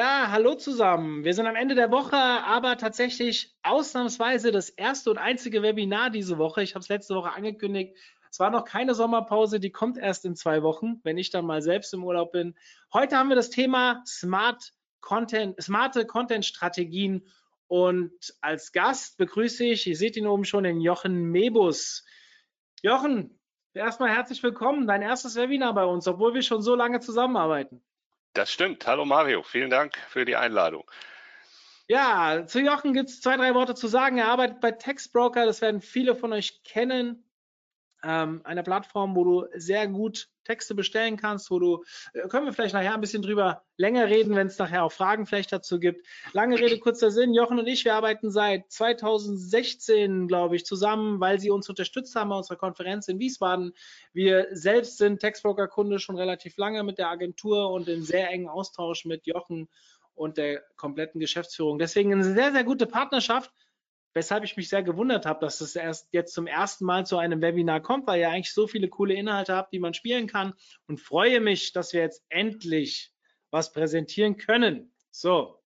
Ja, hallo zusammen. Wir sind am Ende der Woche, aber tatsächlich ausnahmsweise das erste und einzige Webinar diese Woche. Ich habe es letzte Woche angekündigt. Es war noch keine Sommerpause, die kommt erst in zwei Wochen, wenn ich dann mal selbst im Urlaub bin. Heute haben wir das Thema Smart Content, smarte Content-Strategien und als Gast begrüße ich, ihr seht ihn oben schon, den Jochen Mebus. Jochen, erstmal herzlich willkommen, dein erstes Webinar bei uns, obwohl wir schon so lange zusammenarbeiten. Das stimmt. Hallo Mario, vielen Dank für die Einladung. Ja, zu Jochen gibt es zwei, drei Worte zu sagen. Er arbeitet bei Textbroker, das werden viele von euch kennen. Ähm, eine Plattform, wo du sehr gut Texte bestellen kannst, wo du, äh, können wir vielleicht nachher ein bisschen drüber länger reden, wenn es nachher auch Fragen vielleicht dazu gibt. Lange Rede, kurzer Sinn. Jochen und ich, wir arbeiten seit 2016, glaube ich, zusammen, weil sie uns unterstützt haben bei unserer Konferenz in Wiesbaden. Wir selbst sind Textbroker-Kunde schon relativ lange mit der Agentur und in sehr engen Austausch mit Jochen und der kompletten Geschäftsführung. Deswegen eine sehr, sehr gute Partnerschaft weshalb ich mich sehr gewundert habe, dass es erst jetzt zum ersten Mal zu einem Webinar kommt, weil ihr eigentlich so viele coole Inhalte habt, die man spielen kann und freue mich, dass wir jetzt endlich was präsentieren können. So,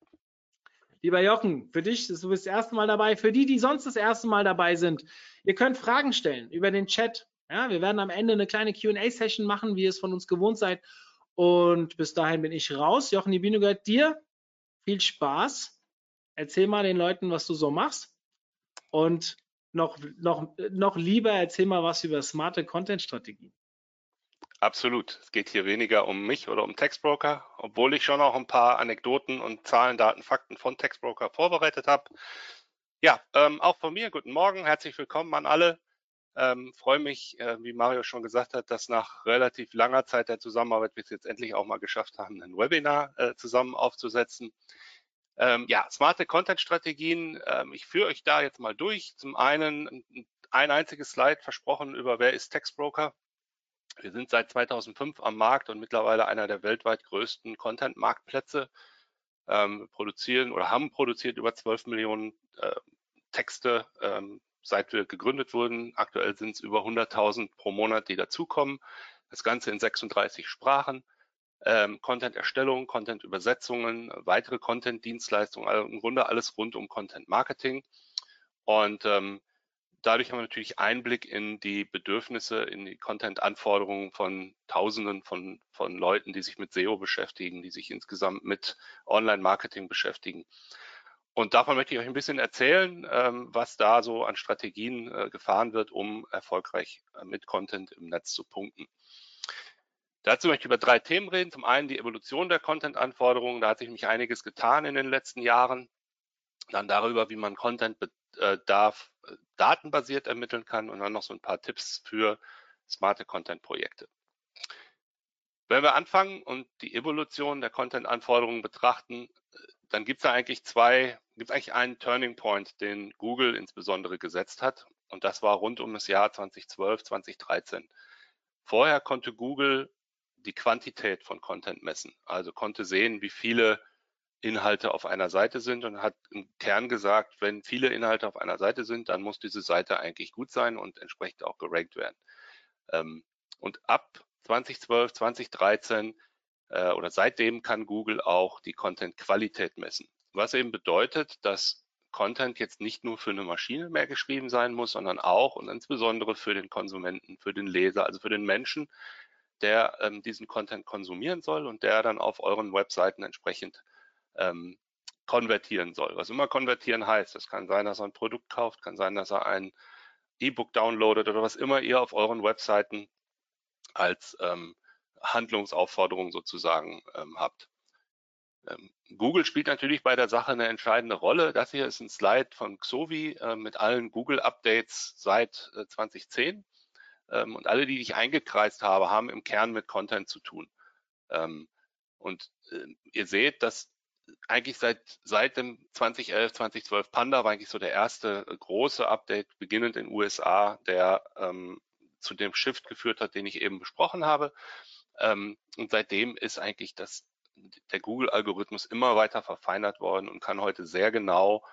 lieber Jochen, für dich, du bist das erste Mal dabei. Für die, die sonst das erste Mal dabei sind, ihr könnt Fragen stellen über den Chat. Ja, wir werden am Ende eine kleine Q&A-Session machen, wie ihr es von uns gewohnt seid. Und bis dahin bin ich raus. Jochen, die Bühne gehört dir. Viel Spaß. Erzähl mal den Leuten, was du so machst. Und noch, noch, noch lieber erzähl mal was über smarte Content-Strategien. Absolut. Es geht hier weniger um mich oder um Textbroker, obwohl ich schon auch ein paar Anekdoten und Zahlen, Daten, Fakten von Textbroker vorbereitet habe. Ja, ähm, auch von mir, guten Morgen, herzlich willkommen an alle. Ähm, freue mich, äh, wie Mario schon gesagt hat, dass nach relativ langer Zeit der Zusammenarbeit wir es jetzt endlich auch mal geschafft haben, ein Webinar äh, zusammen aufzusetzen. Ähm, ja, smarte Content-Strategien. Ähm, ich führe euch da jetzt mal durch. Zum einen ein einziges Slide versprochen über wer ist Textbroker. Wir sind seit 2005 am Markt und mittlerweile einer der weltweit größten Content-Marktplätze. Ähm, produzieren oder haben produziert über 12 Millionen äh, Texte, ähm, seit wir gegründet wurden. Aktuell sind es über 100.000 pro Monat, die dazukommen. Das Ganze in 36 Sprachen ähm, Content-Erstellung, Content-Übersetzungen, weitere Content-Dienstleistungen, also im Grunde alles rund um Content-Marketing. Und ähm, dadurch haben wir natürlich Einblick in die Bedürfnisse, in die Content-Anforderungen von Tausenden von, von Leuten, die sich mit SEO beschäftigen, die sich insgesamt mit Online-Marketing beschäftigen. Und davon möchte ich euch ein bisschen erzählen, ähm, was da so an Strategien äh, gefahren wird, um erfolgreich äh, mit Content im Netz zu punkten. Dazu möchte ich über drei Themen reden. Zum einen die Evolution der Content-Anforderungen. Da hat sich nämlich einiges getan in den letzten Jahren. Dann darüber, wie man Content-Bedarf äh, datenbasiert ermitteln kann und dann noch so ein paar Tipps für smarte Content-Projekte. Wenn wir anfangen und die Evolution der Content-Anforderungen betrachten, äh, dann gibt es da eigentlich zwei, gibt es eigentlich einen Turning Point, den Google insbesondere gesetzt hat. Und das war rund um das Jahr 2012, 2013. Vorher konnte Google die Quantität von Content messen. Also konnte sehen, wie viele Inhalte auf einer Seite sind und hat im Kern gesagt, wenn viele Inhalte auf einer Seite sind, dann muss diese Seite eigentlich gut sein und entsprechend auch gerankt werden. Ähm, und ab 2012, 2013 äh, oder seitdem kann Google auch die Content-Qualität messen. Was eben bedeutet, dass Content jetzt nicht nur für eine Maschine mehr geschrieben sein muss, sondern auch und insbesondere für den Konsumenten, für den Leser, also für den Menschen, der ähm, diesen Content konsumieren soll und der dann auf euren Webseiten entsprechend ähm, konvertieren soll. Was immer konvertieren heißt, es kann sein, dass er ein Produkt kauft, kann sein, dass er ein E-Book downloadet oder was immer ihr auf euren Webseiten als ähm, Handlungsaufforderung sozusagen ähm, habt. Ähm, Google spielt natürlich bei der Sache eine entscheidende Rolle. Das hier ist ein Slide von Xovi äh, mit allen Google-Updates seit äh, 2010. Ähm, und alle, die ich eingekreist habe, haben im Kern mit Content zu tun. Ähm, und äh, ihr seht, dass eigentlich seit, seit dem 2011, 2012 Panda war eigentlich so der erste große Update, beginnend in USA, der ähm, zu dem Shift geführt hat, den ich eben besprochen habe. Ähm, und seitdem ist eigentlich das, der Google-Algorithmus immer weiter verfeinert worden und kann heute sehr genau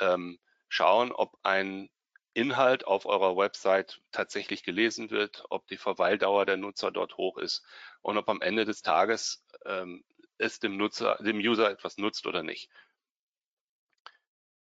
ähm, schauen, ob ein Inhalt auf eurer Website tatsächlich gelesen wird, ob die Verweildauer der Nutzer dort hoch ist und ob am Ende des Tages ähm, es dem Nutzer, dem User etwas nutzt oder nicht.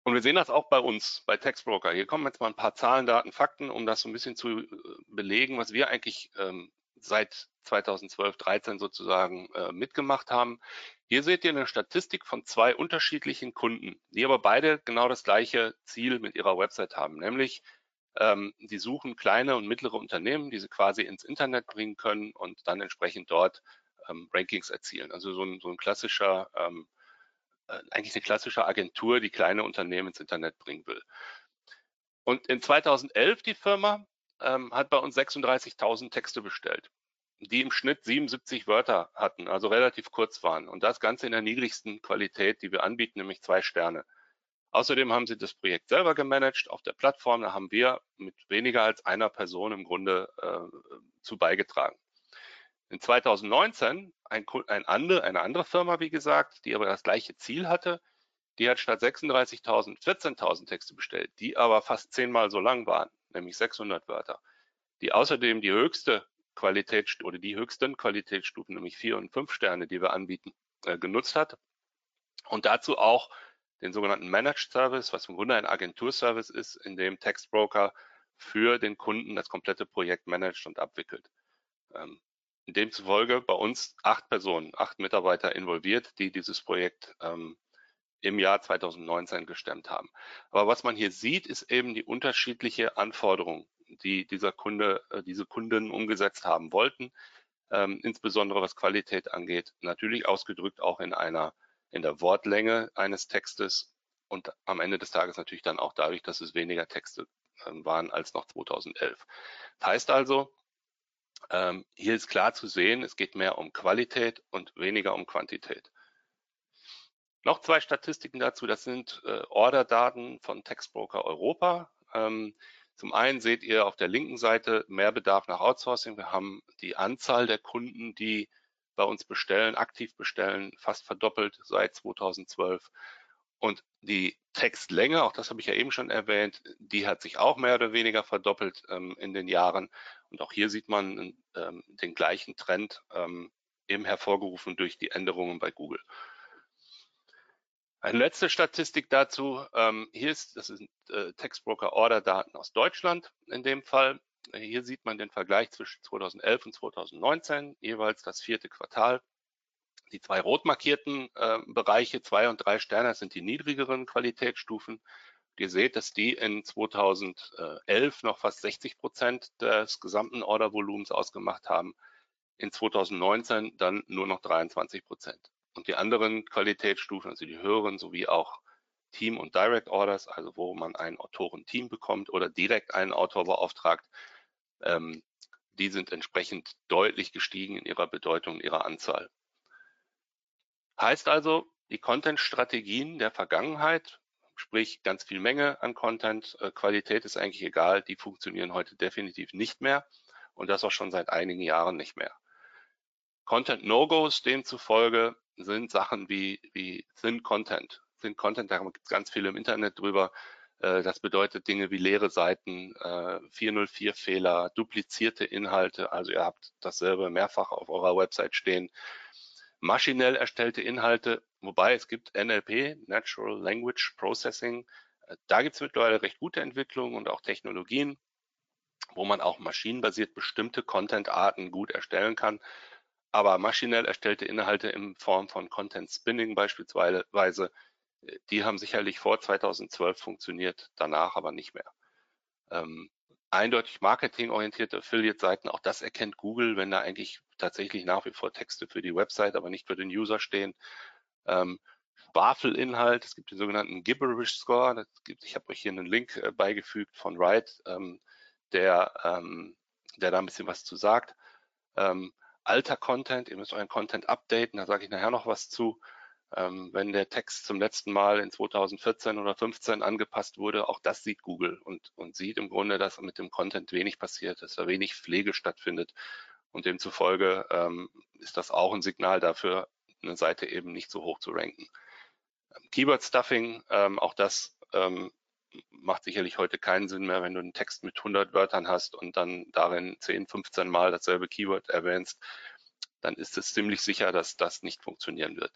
Und wir sehen das auch bei uns, bei Textbroker. Hier kommen jetzt mal ein paar Zahlen, Daten, Fakten, um das so ein bisschen zu äh, belegen, was wir eigentlich ähm, seit 2012, 13 sozusagen äh, mitgemacht haben. Hier seht ihr eine Statistik von zwei unterschiedlichen Kunden, die aber beide genau das gleiche Ziel mit ihrer Website haben, nämlich ähm, die suchen kleine und mittlere Unternehmen, die sie quasi ins Internet bringen können und dann entsprechend dort ähm, Rankings erzielen. Also so ein, so ein klassischer, ähm, äh, eigentlich eine klassische Agentur, die kleine Unternehmen ins Internet bringen will. Und in 2011 die Firma ähm, hat bei uns 36.000 Texte bestellt, die im Schnitt 77 Wörter hatten, also relativ kurz waren. Und das Ganze in der niedrigsten Qualität, die wir anbieten, nämlich zwei Sterne. Außerdem haben sie das Projekt selber gemanagt auf der Plattform. Da haben wir mit weniger als einer Person im Grunde äh, zu beigetragen. In 2019 ein, ein andere, eine andere Firma, wie gesagt, die aber das gleiche Ziel hatte, die hat statt 36.000 14.000 Texte bestellt, die aber fast zehnmal so lang waren, nämlich 600 Wörter, die außerdem die höchste Qualität oder die höchsten Qualitätsstufen, nämlich vier und fünf Sterne, die wir anbieten, äh, genutzt hat und dazu auch den sogenannten Managed Service, was im Grunde ein Agenturservice ist, in dem Textbroker für den Kunden das komplette Projekt managt und abwickelt. Ähm, demzufolge bei uns acht Personen, acht Mitarbeiter involviert, die dieses Projekt ähm, im Jahr 2019 gestemmt haben. Aber was man hier sieht, ist eben die unterschiedliche Anforderung, die dieser Kunde, äh, diese Kunden umgesetzt haben wollten, ähm, insbesondere was Qualität angeht, natürlich ausgedrückt auch in einer, in der Wortlänge eines Textes und am Ende des Tages natürlich dann auch dadurch, dass es weniger Texte äh, waren als noch 2011. Das heißt also, ähm, hier ist klar zu sehen, es geht mehr um Qualität und weniger um Quantität. Noch zwei Statistiken dazu, das sind äh, Orderdaten von Textbroker Europa. Ähm, zum einen seht ihr auf der linken Seite mehr Bedarf nach Outsourcing. Wir haben die Anzahl der Kunden, die bei uns bestellen, aktiv bestellen, fast verdoppelt seit 2012. Und die Textlänge, auch das habe ich ja eben schon erwähnt, die hat sich auch mehr oder weniger verdoppelt ähm, in den Jahren. Und auch hier sieht man ähm, den gleichen Trend ähm, eben hervorgerufen durch die Änderungen bei Google. Eine letzte Statistik dazu. Ähm, hier ist, das sind äh, Textbroker Order Daten aus Deutschland in dem Fall. Hier sieht man den Vergleich zwischen 2011 und 2019, jeweils das vierte Quartal. Die zwei rot markierten äh, Bereiche, zwei und drei Sterne, sind die niedrigeren Qualitätsstufen. Ihr seht, dass die in 2011 noch fast 60 Prozent des gesamten Ordervolumens ausgemacht haben. In 2019 dann nur noch 23 Prozent. Und die anderen Qualitätsstufen, also die höheren sowie auch Team- und Direct Orders, also wo man ein Autorenteam bekommt oder direkt einen Autor beauftragt, ähm, die sind entsprechend deutlich gestiegen in ihrer Bedeutung, in ihrer Anzahl. Heißt also, die Content-Strategien der Vergangenheit, sprich ganz viel Menge an Content, äh, Qualität ist eigentlich egal, die funktionieren heute definitiv nicht mehr und das auch schon seit einigen Jahren nicht mehr. Content No-Gos demzufolge sind Sachen wie, wie Thin Content. Thin Content, da gibt es ganz viel im Internet drüber. Äh, das bedeutet Dinge wie leere Seiten, 404-Fehler, äh, duplizierte Inhalte. Also ihr habt dasselbe mehrfach auf eurer Website stehen maschinell erstellte Inhalte, wobei es gibt NLP, Natural Language Processing. Äh, da gibt es mittlerweile recht gute Entwicklungen und auch Technologien, wo man auch maschinenbasiert bestimmte Content-Arten gut erstellen kann. Aber maschinell erstellte Inhalte in Form von Content Spinning beispielsweise, äh, die haben sicherlich vor 2012 funktioniert, danach aber nicht mehr. Ähm, eindeutig marketingorientierte Affiliate-Seiten, auch das erkennt Google, wenn da eigentlich tatsächlich nach wie vor Texte für die Website, aber nicht für den User stehen. Ähm, Schwafelinhalt, es gibt den sogenannten Gibberish Score, gibt, ich habe euch hier einen Link äh, beigefügt von Wright, ähm, der, ähm, der da ein bisschen was zu sagt. Ähm, alter Content, ihr müsst euren Content updaten, da sage ich nachher noch was zu. Ähm, wenn der Text zum letzten Mal in 2014 oder 15 angepasst wurde, auch das sieht Google und, und sieht im Grunde, dass mit dem Content wenig passiert, dass da wenig Pflege stattfindet. Und demzufolge ähm, ist das auch ein Signal dafür, eine Seite eben nicht so hoch zu ranken. Keyword Stuffing, ähm, auch das ähm, macht sicherlich heute keinen Sinn mehr, wenn du einen Text mit 100 Wörtern hast und dann darin 10, 15 Mal dasselbe Keyword erwähnst, dann ist es ziemlich sicher, dass das nicht funktionieren wird.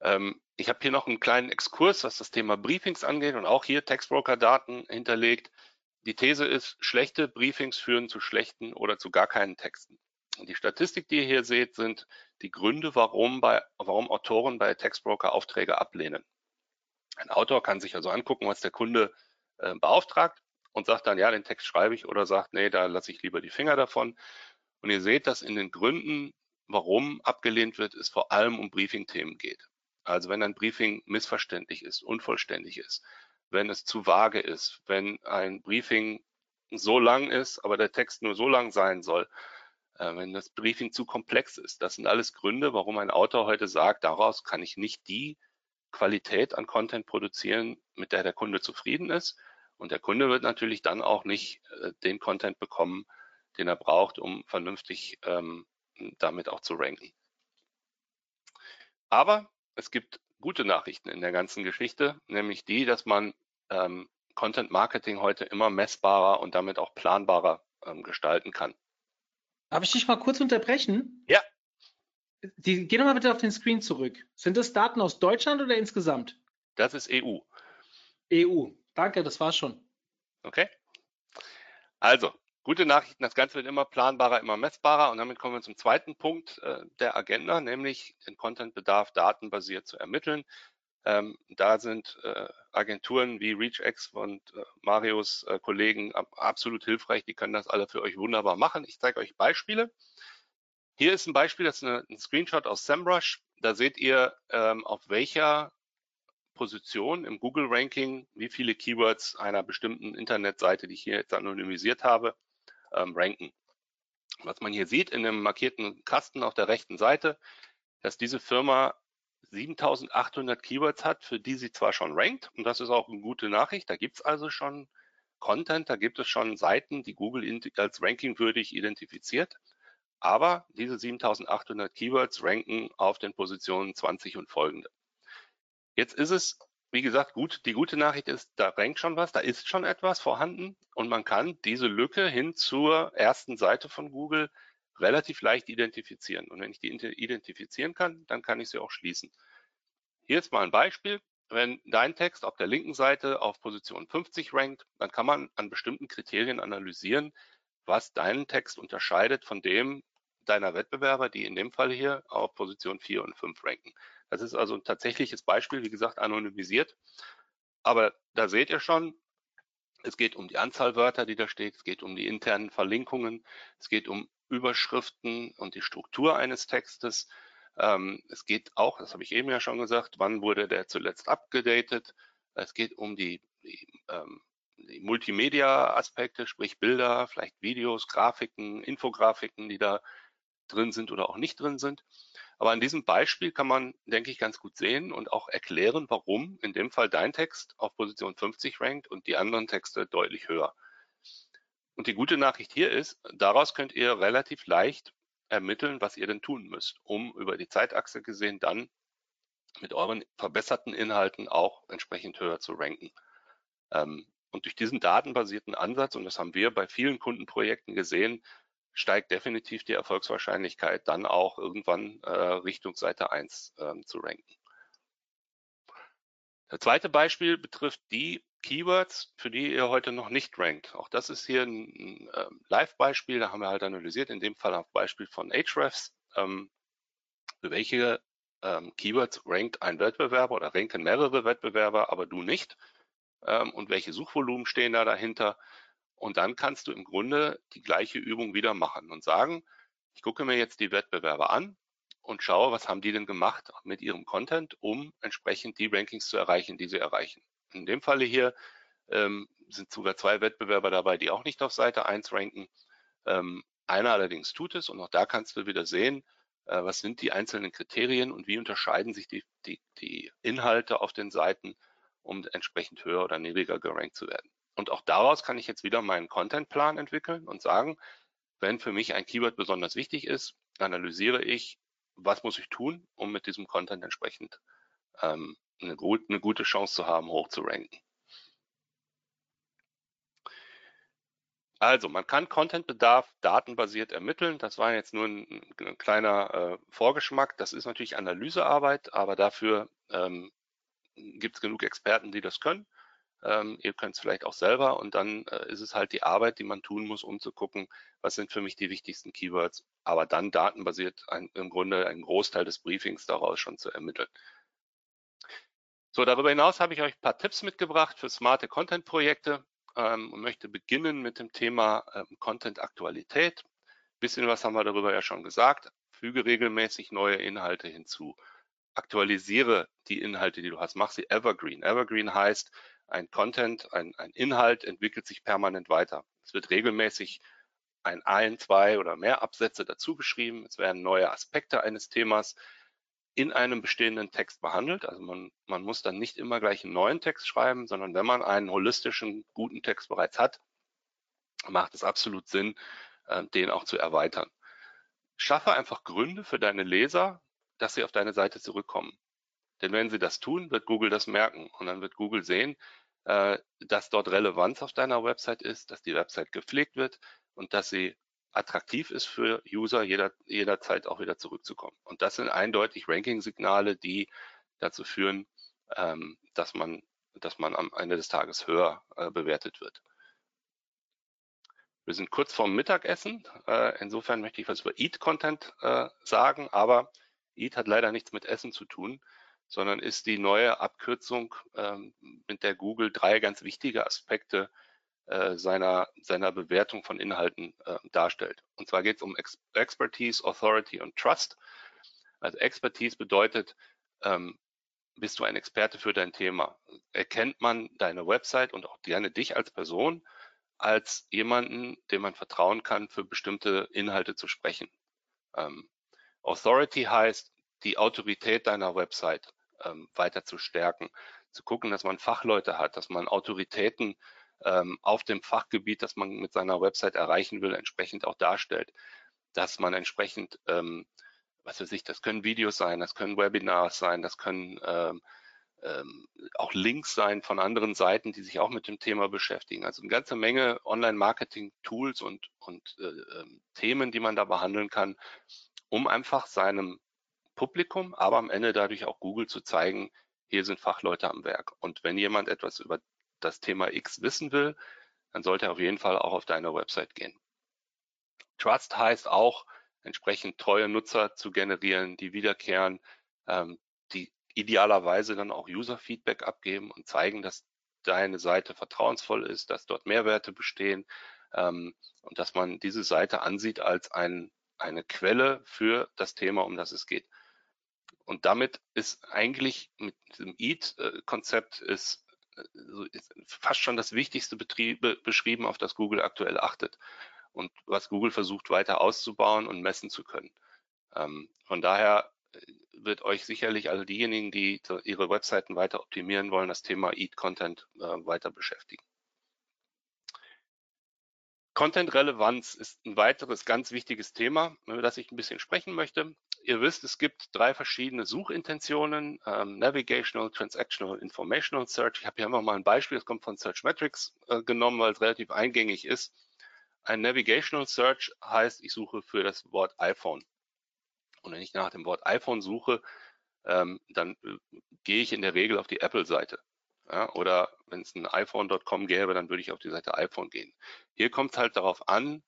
Ähm, ich habe hier noch einen kleinen Exkurs, was das Thema Briefings angeht und auch hier Textbroker-Daten hinterlegt. Die These ist, schlechte Briefings führen zu schlechten oder zu gar keinen Texten. Die Statistik, die ihr hier seht, sind die Gründe, warum, bei, warum Autoren bei Textbroker Aufträge ablehnen. Ein Autor kann sich also angucken, was der Kunde äh, beauftragt und sagt dann, ja, den Text schreibe ich oder sagt, nee, da lasse ich lieber die Finger davon. Und ihr seht, dass in den Gründen, warum abgelehnt wird, es vor allem um Briefing-Themen geht. Also wenn ein Briefing missverständlich ist, unvollständig ist, wenn es zu vage ist, wenn ein Briefing so lang ist, aber der Text nur so lang sein soll, äh, wenn das Briefing zu komplex ist. Das sind alles Gründe, warum ein Autor heute sagt, daraus kann ich nicht die Qualität an Content produzieren, mit der der Kunde zufrieden ist. Und der Kunde wird natürlich dann auch nicht äh, den Content bekommen, den er braucht, um vernünftig ähm, damit auch zu ranken. Aber es gibt gute Nachrichten in der ganzen Geschichte, nämlich die, dass man ähm, Content Marketing heute immer messbarer und damit auch planbarer ähm, gestalten kann. Darf ich dich mal kurz unterbrechen? Ja. Die, geh nochmal bitte auf den Screen zurück. Sind das Daten aus Deutschland oder insgesamt? Das ist EU. EU. Danke, das war's schon. Okay. Also, Gute Nachrichten, das Ganze wird immer planbarer, immer messbarer und damit kommen wir zum zweiten Punkt äh, der Agenda, nämlich den Contentbedarf datenbasiert zu ermitteln. Ähm, da sind äh, Agenturen wie ReachX und äh, Marios äh, Kollegen absolut hilfreich. Die können das alle für euch wunderbar machen. Ich zeige euch Beispiele. Hier ist ein Beispiel, das ist eine, ein Screenshot aus SEMrush. Da seht ihr, ähm, auf welcher Position im Google-Ranking, wie viele Keywords einer bestimmten Internetseite, die ich hier jetzt anonymisiert habe, ähm, ranken. Was man hier sieht in dem markierten Kasten auf der rechten Seite, dass diese Firma 7800 Keywords hat, für die sie zwar schon rankt, und das ist auch eine gute Nachricht, da gibt es also schon Content, da gibt es schon Seiten, die Google als rankingwürdig identifiziert, aber diese 7800 Keywords ranken auf den Positionen 20 und folgende. Jetzt ist es wie gesagt, gut, die gute Nachricht ist, da rankt schon was, da ist schon etwas vorhanden und man kann diese Lücke hin zur ersten Seite von Google relativ leicht identifizieren. Und wenn ich die identifizieren kann, dann kann ich sie auch schließen. Hier ist mal ein Beispiel. Wenn dein Text auf der linken Seite auf Position 50 rankt, dann kann man an bestimmten Kriterien analysieren, was deinen Text unterscheidet von dem deiner Wettbewerber, die in dem Fall hier auf Position 4 und 5 ranken. Das ist also ein tatsächliches Beispiel, wie gesagt, anonymisiert. Aber da seht ihr schon, es geht um die Anzahl Wörter, die da steht. Es geht um die internen Verlinkungen. Es geht um Überschriften und die Struktur eines Textes. Ähm, es geht auch, das habe ich eben ja schon gesagt, wann wurde der zuletzt abgedatet. Es geht um die, die, ähm, Multimedia-Aspekte, sprich Bilder, vielleicht Videos, Grafiken, Infografiken, die da drin sind oder auch nicht drin sind. Aber an diesem Beispiel kann man, denke ich, ganz gut sehen und auch erklären, warum in dem Fall dein Text auf Position 50 rankt und die anderen Texte deutlich höher. Und die gute Nachricht hier ist, daraus könnt ihr relativ leicht ermitteln, was ihr denn tun müsst, um über die Zeitachse gesehen dann mit euren verbesserten Inhalten auch entsprechend höher zu ranken. Ähm, und durch diesen datenbasierten Ansatz, und das haben wir bei vielen Kundenprojekten gesehen, steigt definitiv die Erfolgswahrscheinlichkeit, dann auch irgendwann äh, Richtung Seite 1 ähm, zu ranken. Das zweite Beispiel betrifft die Keywords, für die ihr heute noch nicht rankt. Auch das ist hier ein, ein äh, Live-Beispiel, da haben wir halt analysiert, in dem Fall auf Beispiel von Ahrefs, ähm, für welche ähm, Keywords rankt ein Wettbewerber oder ranken mehrere Wettbewerber, aber du nicht. Ähm, und welche Suchvolumen stehen da dahinter? Und dann kannst du im Grunde die gleiche Übung wieder machen und sagen, ich gucke mir jetzt die Wettbewerber an und schaue, was haben die denn gemacht mit ihrem Content, um entsprechend die Rankings zu erreichen, die sie erreichen. In dem Falle hier ähm, sind sogar zwei Wettbewerber dabei, die auch nicht auf Seite 1 ranken. Ähm, einer allerdings tut es und auch da kannst du wieder sehen, Äh, was sind die einzelnen Kriterien und wie unterscheiden sich die, die, die Inhalte auf den Seiten, um entsprechend höher oder niedriger gerankt zu werden. Und auch daraus kann ich jetzt wieder meinen Contentplan entwickeln und sagen, wenn für mich ein Keyword besonders wichtig ist, analysiere ich, was muss ich tun, um mit diesem Content entsprechend ähm, eine, gut, eine gute Chance zu haben, hoch zu ranken. Also, man kann Contentbedarf datenbasiert ermitteln. Das war jetzt nur ein, ein kleiner äh, Vorgeschmack. Das ist natürlich Analysearbeit, aber dafür ähm, gibt es genug Experten, die das können. Ähm, ihr könnt es vielleicht auch selber und dann äh, ist es halt die Arbeit, die man tun muss, um zu gucken, was sind für mich die wichtigsten Keywords, aber dann datenbasiert ein, im Grunde einen Großteil des Briefings daraus schon zu ermitteln. So, darüber hinaus habe ich euch ein paar Tipps mitgebracht für smarte Content-Projekte ähm, und möchte beginnen mit dem Thema ähm, Content-Aktualität. Bisschen was haben wir darüber ja schon gesagt. Füge regelmäßig neue Inhalte hinzu. Aktualisiere die Inhalte, die du hast. Mach sie evergreen. Evergreen heißt, ein Content, ein, ein Inhalt entwickelt sich permanent weiter. Es wird regelmäßig ein, ein, zwei oder mehr Absätze dazu geschrieben. Es werden neue Aspekte eines Themas in einem bestehenden Text behandelt. Also man, man muss dann nicht immer gleich einen neuen Text schreiben, sondern wenn man einen holistischen, guten Text bereits hat, macht es absolut Sinn, äh, den auch zu erweitern. Schaffe einfach Gründe für deine Leser, dass sie auf deine Seite zurückkommen. Denn wenn sie das tun, wird Google das merken und dann wird Google sehen, äh, dass dort Relevanz auf deiner Website ist, dass die Website gepflegt wird und dass sie attraktiv ist für User, jeder, jederzeit auch wieder zurückzukommen. Und das sind eindeutig Ranking-Signale, die dazu führen, ähm, dass, man, dass man am Ende des Tages höher äh, bewertet wird. Wir sind kurz vorm Mittagessen. Äh, insofern möchte ich was über Eat-Content äh, sagen, aber Eat hat leider nichts mit Essen zu tun, sondern ist die neue Abkürzung, ähm, mit der Google drei ganz wichtige Aspekte äh, seiner, seiner Bewertung von Inhalten äh, darstellt. Und zwar geht es um Ex Expertise, Authority und Trust. Also Expertise bedeutet, ähm, bist du ein Experte für dein Thema? Erkennt man deine Website und auch gerne dich als Person als jemanden, dem man vertrauen kann, für bestimmte Inhalte zu sprechen? Ähm, Authority heißt, die Autorität deiner Website ähm, weiter zu stärken, zu gucken, dass man Fachleute hat, dass man Autoritäten ähm, auf dem Fachgebiet, das man mit seiner Website erreichen will, entsprechend auch darstellt, dass man entsprechend, ähm, was weiß ich, das können Videos sein, das können Webinars sein, das können ähm, ähm, auch Links sein von anderen Seiten, die sich auch mit dem Thema beschäftigen. Also eine ganze Menge Online-Marketing-Tools und, und äh, äh, Themen, die man da behandeln kann, um einfach seinem Publikum, aber am Ende dadurch auch Google zu zeigen, hier sind Fachleute am Werk. Und wenn jemand etwas über das Thema X wissen will, dann sollte er auf jeden Fall auch auf deine Website gehen. Trust heißt auch, entsprechend treue Nutzer zu generieren, die wiederkehren, ähm, die idealerweise dann auch User-Feedback abgeben und zeigen, dass deine Seite vertrauensvoll ist, dass dort Mehrwerte bestehen ähm, und dass man diese Seite ansieht als ein, eine Quelle für das Thema, um das es geht. Und damit ist eigentlich mit diesem EAT-Konzept ist so ist fast schon das wichtigste Betriebe beschrieben, auf das Google aktuell achtet und was Google versucht weiter auszubauen und messen zu können. Ähm, von daher äh, wird euch sicherlich also diejenigen, die ihre Webseiten weiter optimieren wollen, das Thema Eat Content äh, weiter beschäftigen. Content-Relevanz ist ein weiteres ganz wichtiges Thema, über das ich ein bisschen sprechen möchte. Ihr wisst, es gibt drei verschiedene Suchintentionen, ähm, Navigational, Transactional, Informational Search. Ich habe hier einfach mal ein Beispiel, das kommt von Searchmetrics äh, genommen, weil es relativ eingängig ist. Ein Navigational Search heißt, ich suche für das Wort iPhone. Und wenn ich nach dem Wort iPhone suche, ähm, dann äh, gehe ich in der Regel auf die Apple-Seite. Ja, oder wenn es ein iPhone.com gäbe, dann würde ich auf die Seite iPhone gehen. Hier kommt es halt darauf an,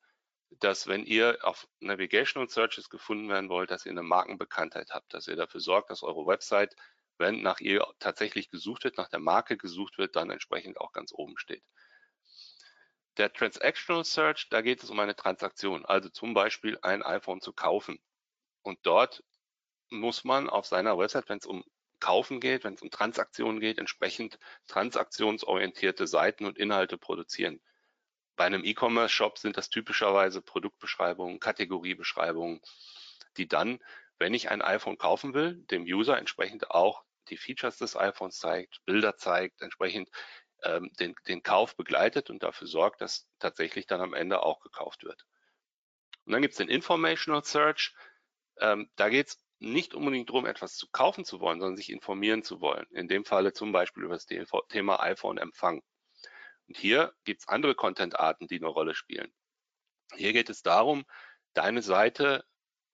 dass wenn ihr auf Navigational Searches gefunden werden wollt, dass ihr eine Markenbekanntheit habt, dass ihr dafür sorgt, dass eure Website, wenn nach ihr tatsächlich gesucht wird, nach der Marke gesucht wird, dann entsprechend auch ganz oben steht. Der Transactional Search, da geht es um eine Transaktion, also zum Beispiel ein iPhone zu kaufen. Und dort muss man auf seiner Website, wenn es um Kaufen geht, wenn es um Transaktionen geht, entsprechend transaktionsorientierte Seiten und Inhalte produzieren. Bei einem E-Commerce-Shop sind das typischerweise Produktbeschreibungen, Kategoriebeschreibungen, die dann wenn ich ein iPhone kaufen will, dem User entsprechend auch die Features des iPhones zeigt, Bilder zeigt, entsprechend ähm, den, den Kauf begleitet und dafür sorgt, dass tatsächlich dann am Ende auch gekauft wird. Und dann gibt es den Informational Search. Ähm, da geht es nicht unbedingt darum, etwas zu kaufen zu wollen, sondern sich informieren zu wollen. In dem Falle zum Beispiel über das Thema iPhone-Empfang. Und hier gibt es andere Content-Arten, die eine Rolle spielen. Hier geht es darum, deine Seite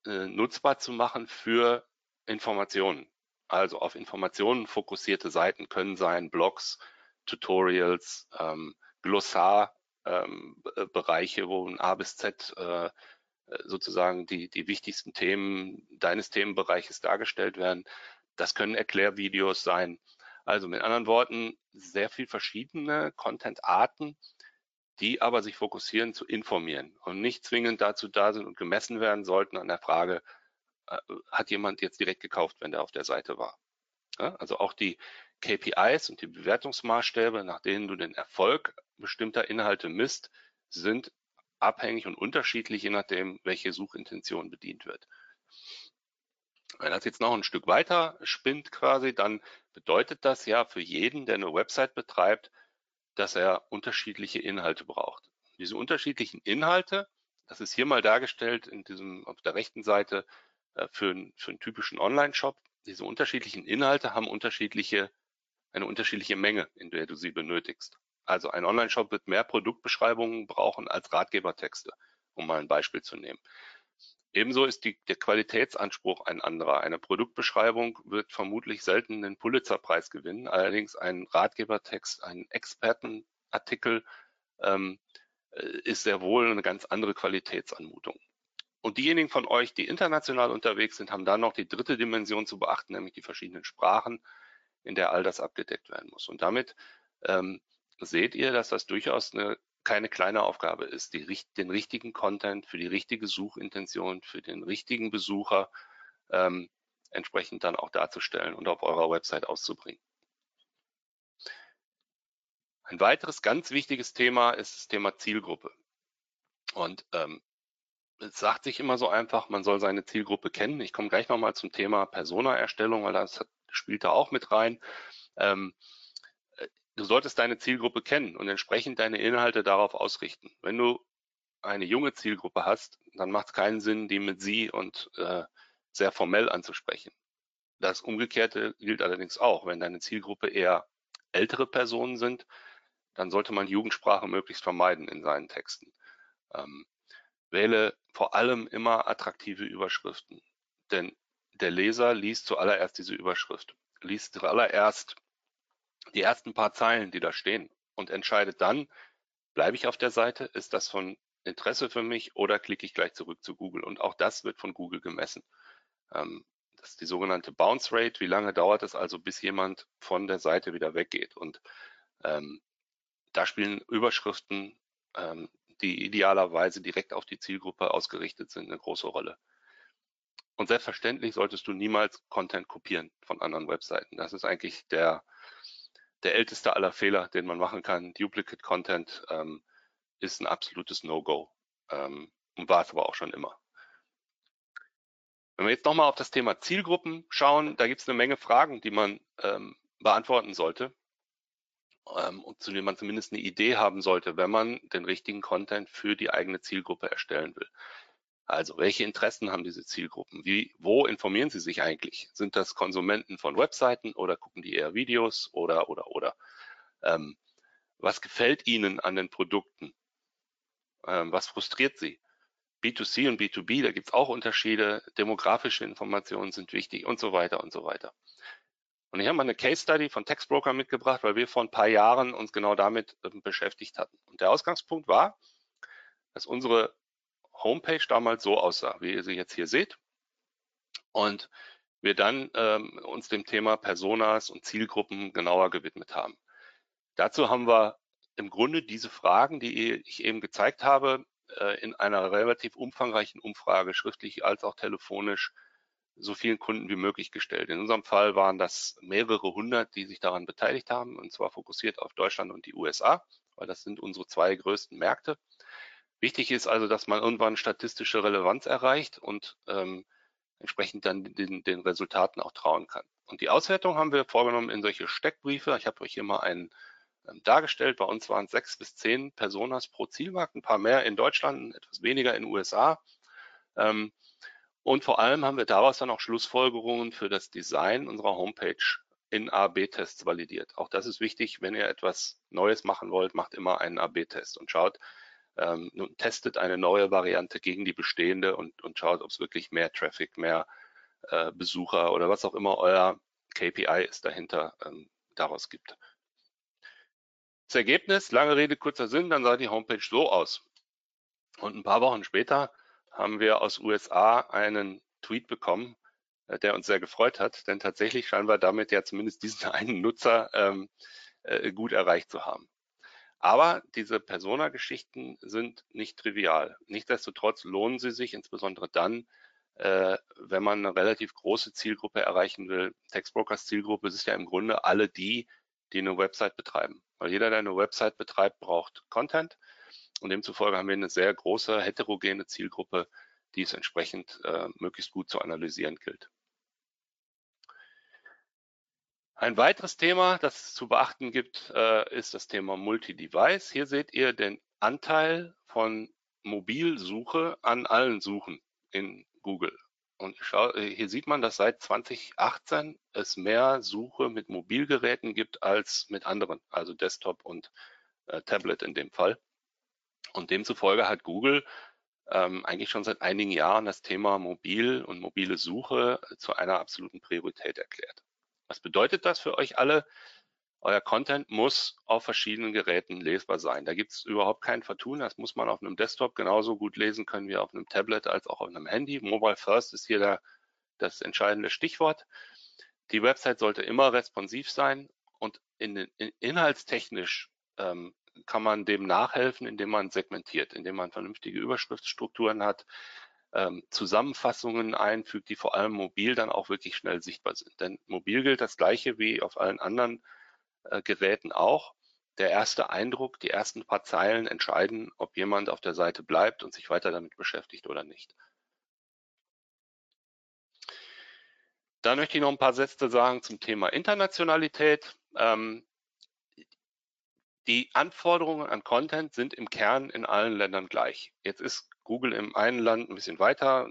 äh, nutzbar zu machen für Informationen. Also auf Informationen fokussierte Seiten können sein Blogs, Tutorials, ähm, Glossar, ähm, wo ein A bis Z äh, sozusagen die, die wichtigsten Themen deines Themenbereiches dargestellt werden. Das können Erklärvideos sein. Also mit anderen Worten, sehr viel verschiedene Content-Arten, die aber sich fokussieren zu informieren und nicht zwingend dazu da sind und gemessen werden sollten an der Frage, äh, hat jemand jetzt direkt gekauft, wenn der auf der Seite war. Ja, also auch die KPIs und die Bewertungsmaßstäbe, nach denen du den Erfolg bestimmter Inhalte misst, sind abhängig und unterschiedlich, je nachdem, welche Suchintention bedient wird. Wenn das jetzt noch ein Stück weiter spinnt quasi, dann bedeutet das ja für jeden, der eine Website betreibt, dass er unterschiedliche Inhalte braucht. Diese unterschiedlichen Inhalte, das ist hier mal dargestellt in diesem auf der rechten Seite äh, für, für einen typischen Online-Shop. Diese unterschiedlichen Inhalte haben unterschiedliche, eine unterschiedliche Menge, in der du sie benötigst. Also ein Online-Shop wird mehr Produktbeschreibungen brauchen als Ratgebertexte, um mal ein Beispiel zu nehmen. Ebenso ist die, der Qualitätsanspruch ein anderer. Eine Produktbeschreibung wird vermutlich selten den Pulitzerpreis gewinnen. Allerdings ein Ratgebertext, ein Expertenartikel ähm, äh, ist sehr wohl eine ganz andere Qualitätsanmutung. Und diejenigen von euch, die international unterwegs sind, haben dann noch die dritte Dimension zu beachten, nämlich die verschiedenen Sprachen, in der all das abgedeckt werden muss. Und damit ähm, seht ihr, dass das durchaus eine, keine kleine Aufgabe ist, die, den richtigen Content für die richtige Suchintention, für den richtigen Besucher ähm, entsprechend dann auch darzustellen und auf eurer Website auszubringen. Ein weiteres ganz wichtiges Thema ist das Thema Zielgruppe. Und ähm, es sagt sich immer so einfach, man soll seine Zielgruppe kennen. Ich komme gleich nochmal zum Thema Persona-Erstellung, weil das hat, spielt da auch mit rein. Ähm, du solltest deine Zielgruppe kennen und entsprechend deine Inhalte darauf ausrichten. Wenn du eine junge Zielgruppe hast, dann macht es keinen Sinn, die mit sie und äh, sehr formell anzusprechen. Das Umgekehrte gilt allerdings auch. Wenn deine Zielgruppe eher ältere Personen sind, dann sollte man Jugendsprache möglichst vermeiden in seinen Texten. Ähm, wähle vor allem immer attraktive Überschriften, denn der Leser liest zuallererst diese Überschrift, liest zuallererst die ersten paar Zeilen, die da stehen und entscheidet dann, bleibe ich auf der Seite, ist das von Interesse für mich oder klicke ich gleich zurück zu Google. Und auch das wird von Google gemessen. Ähm, das ist die sogenannte Bounce Rate. Wie lange dauert es also, bis jemand von der Seite wieder weggeht? Und ähm, da spielen Überschriften, ähm, die idealerweise direkt auf die Zielgruppe ausgerichtet sind, eine große Rolle. Und selbstverständlich solltest du niemals Content kopieren von anderen Webseiten. Das ist eigentlich der, der älteste aller Fehler, den man machen kann. Duplicate Content ähm, ist ein absolutes No-Go ähm, und war es aber auch schon immer. Wenn wir jetzt nochmal auf das Thema Zielgruppen schauen, da gibt es eine Menge Fragen, die man ähm, beantworten sollte ähm, und zu denen man zumindest eine Idee haben sollte, wenn man den richtigen Content für die eigene Zielgruppe erstellen will. Also, welche Interessen haben diese Zielgruppen? Wie, wo informieren sie sich eigentlich? Sind das Konsumenten von Webseiten oder gucken die eher Videos oder, oder, oder? Ähm, was gefällt ihnen an den Produkten? Ähm, was frustriert sie? B2C und B2B, da gibt es auch Unterschiede. Demografische Informationen sind wichtig und so weiter und so weiter. Und ich habe mal eine Case Study von Textbroker mitgebracht, weil wir vor ein paar Jahren uns genau damit ähm, beschäftigt hatten. Und der Ausgangspunkt war, dass unsere Homepage damals so aussah, wie ihr sie jetzt hier seht. Und wir dann ähm, uns dem Thema Personas und Zielgruppen genauer gewidmet haben. Dazu haben wir im Grunde diese Fragen, die ich eben gezeigt habe, äh, in einer relativ umfangreichen Umfrage, schriftlich als auch telefonisch, so vielen Kunden wie möglich gestellt. In unserem Fall waren das mehrere hundert, die sich daran beteiligt haben, und zwar fokussiert auf Deutschland und die USA, weil das sind unsere zwei größten Märkte. Wichtig ist also, dass man irgendwann statistische Relevanz erreicht und ähm, entsprechend dann den, den Resultaten auch trauen kann. Und die Auswertung haben wir vorgenommen in solche Steckbriefe. Ich habe euch hier mal einen ähm, dargestellt. Bei uns waren sechs bis zehn Personas pro Zielmarkt, ein paar mehr in Deutschland, etwas weniger in den USA. Ähm, und vor allem haben wir daraus dann auch Schlussfolgerungen für das Design unserer Homepage in A-B-Tests validiert. Auch das ist wichtig, wenn ihr etwas Neues machen wollt, macht immer einen A-B-Test und schaut, ähm, testet eine neue Variante gegen die bestehende und, und schaut, ob es wirklich mehr Traffic, mehr äh, Besucher oder was auch immer euer KPI ist dahinter ähm, daraus gibt. Das Ergebnis, lange Rede, kurzer Sinn, dann sah die Homepage so aus. Und ein paar Wochen später haben wir aus USA einen Tweet bekommen, äh, der uns sehr gefreut hat, denn tatsächlich scheinen wir damit ja zumindest diesen einen Nutzer ähm, äh, gut erreicht zu haben. Aber diese Persona-Geschichten sind nicht trivial. Nichtsdestotrotz lohnen sie sich, insbesondere dann, äh, wenn man eine relativ große Zielgruppe erreichen will. Textbrokers Zielgruppe ist ja im Grunde alle die, die eine Website betreiben. Weil jeder, der eine Website betreibt, braucht Content. Und demzufolge haben wir eine sehr große heterogene Zielgruppe, die es entsprechend äh, möglichst gut zu analysieren gilt. Ein weiteres Thema, das es zu beachten gibt, äh, ist das Thema Multi-Device. Hier seht ihr den Anteil von Mobilsuche an allen Suchen in Google. Und äh, hier sieht man, dass seit 2018 es mehr Suche mit Mobilgeräten gibt als mit anderen, also Desktop und äh, Tablet in dem Fall. Und demzufolge hat Google ähm, eigentlich schon seit einigen Jahren das Thema Mobil und mobile Suche zu einer absoluten Priorität erklärt. Was bedeutet das für euch alle? Euer Content muss auf verschiedenen Geräten lesbar sein. Da gibt es überhaupt kein Vertun. Das muss man auf einem Desktop genauso gut lesen können wie auf einem Tablet als auch auf einem Handy. Mobile First ist hier der, das entscheidende Stichwort. Die Website sollte immer responsiv sein und in, in, inhaltstechnisch ähm, kann man dem nachhelfen, indem man segmentiert, indem man vernünftige Überschriftsstrukturen hat, ähm, Zusammenfassungen einfügt, die vor allem mobil dann auch wirklich schnell sichtbar sind. Denn mobil gilt das gleiche wie auf allen anderen äh, Geräten auch. Der erste Eindruck, die ersten paar Zeilen entscheiden, ob jemand auf der Seite bleibt und sich weiter damit beschäftigt oder nicht. Dann möchte ich noch ein paar Sätze sagen zum Thema Internationalität. Ähm, die Anforderungen an Content sind im Kern in allen Ländern gleich. Jetzt ist Google im einen Land ein bisschen weiter.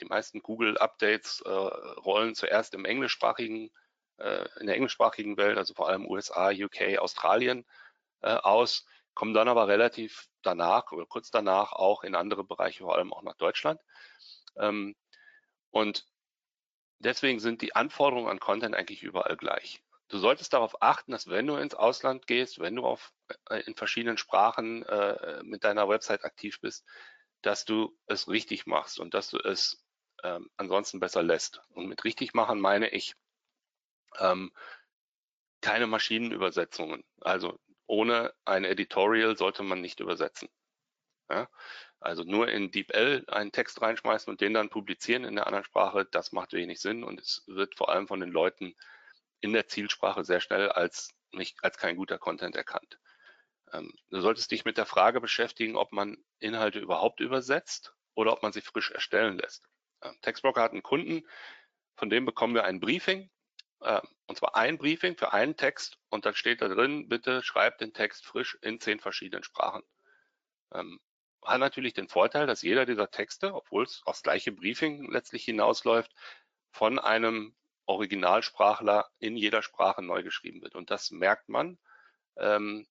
Die meisten Google-Updates äh, rollen zuerst im englischsprachigen, äh, in der englischsprachigen Welt, also vor allem USA, UK, Australien äh, aus, kommen dann aber relativ danach oder kurz danach auch in andere Bereiche, vor allem auch nach Deutschland. Ähm, und deswegen sind die Anforderungen an Content eigentlich überall gleich. Du solltest darauf achten, dass wenn du ins Ausland gehst, wenn du auf, äh, in verschiedenen Sprachen äh, mit deiner Website aktiv bist, dass du es richtig machst und dass du es ähm, ansonsten besser lässt. Und mit richtig machen meine ich ähm, keine Maschinenübersetzungen. Also ohne ein Editorial sollte man nicht übersetzen. Ja? Also nur in DeepL einen Text reinschmeißen und den dann publizieren in der anderen Sprache, das macht wenig Sinn und es wird vor allem von den Leuten in der Zielsprache sehr schnell als nicht als kein guter Content erkannt. Ähm, du solltest dich mit der Frage beschäftigen, ob man Inhalte überhaupt übersetzt oder ob man sie frisch erstellen lässt. Ähm, Textbroker hat einen Kunden, von dem bekommen wir ein Briefing, äh, und zwar ein Briefing für einen Text und dann steht da drin, bitte schreibt den Text frisch in zehn verschiedenen Sprachen. Ähm, hat natürlich den Vorteil, dass jeder dieser Texte, obwohl es aufs gleiche Briefing letztlich hinausläuft, von einem Originalsprachler in jeder Sprache neu geschrieben wird. Und das merkt man, ähm,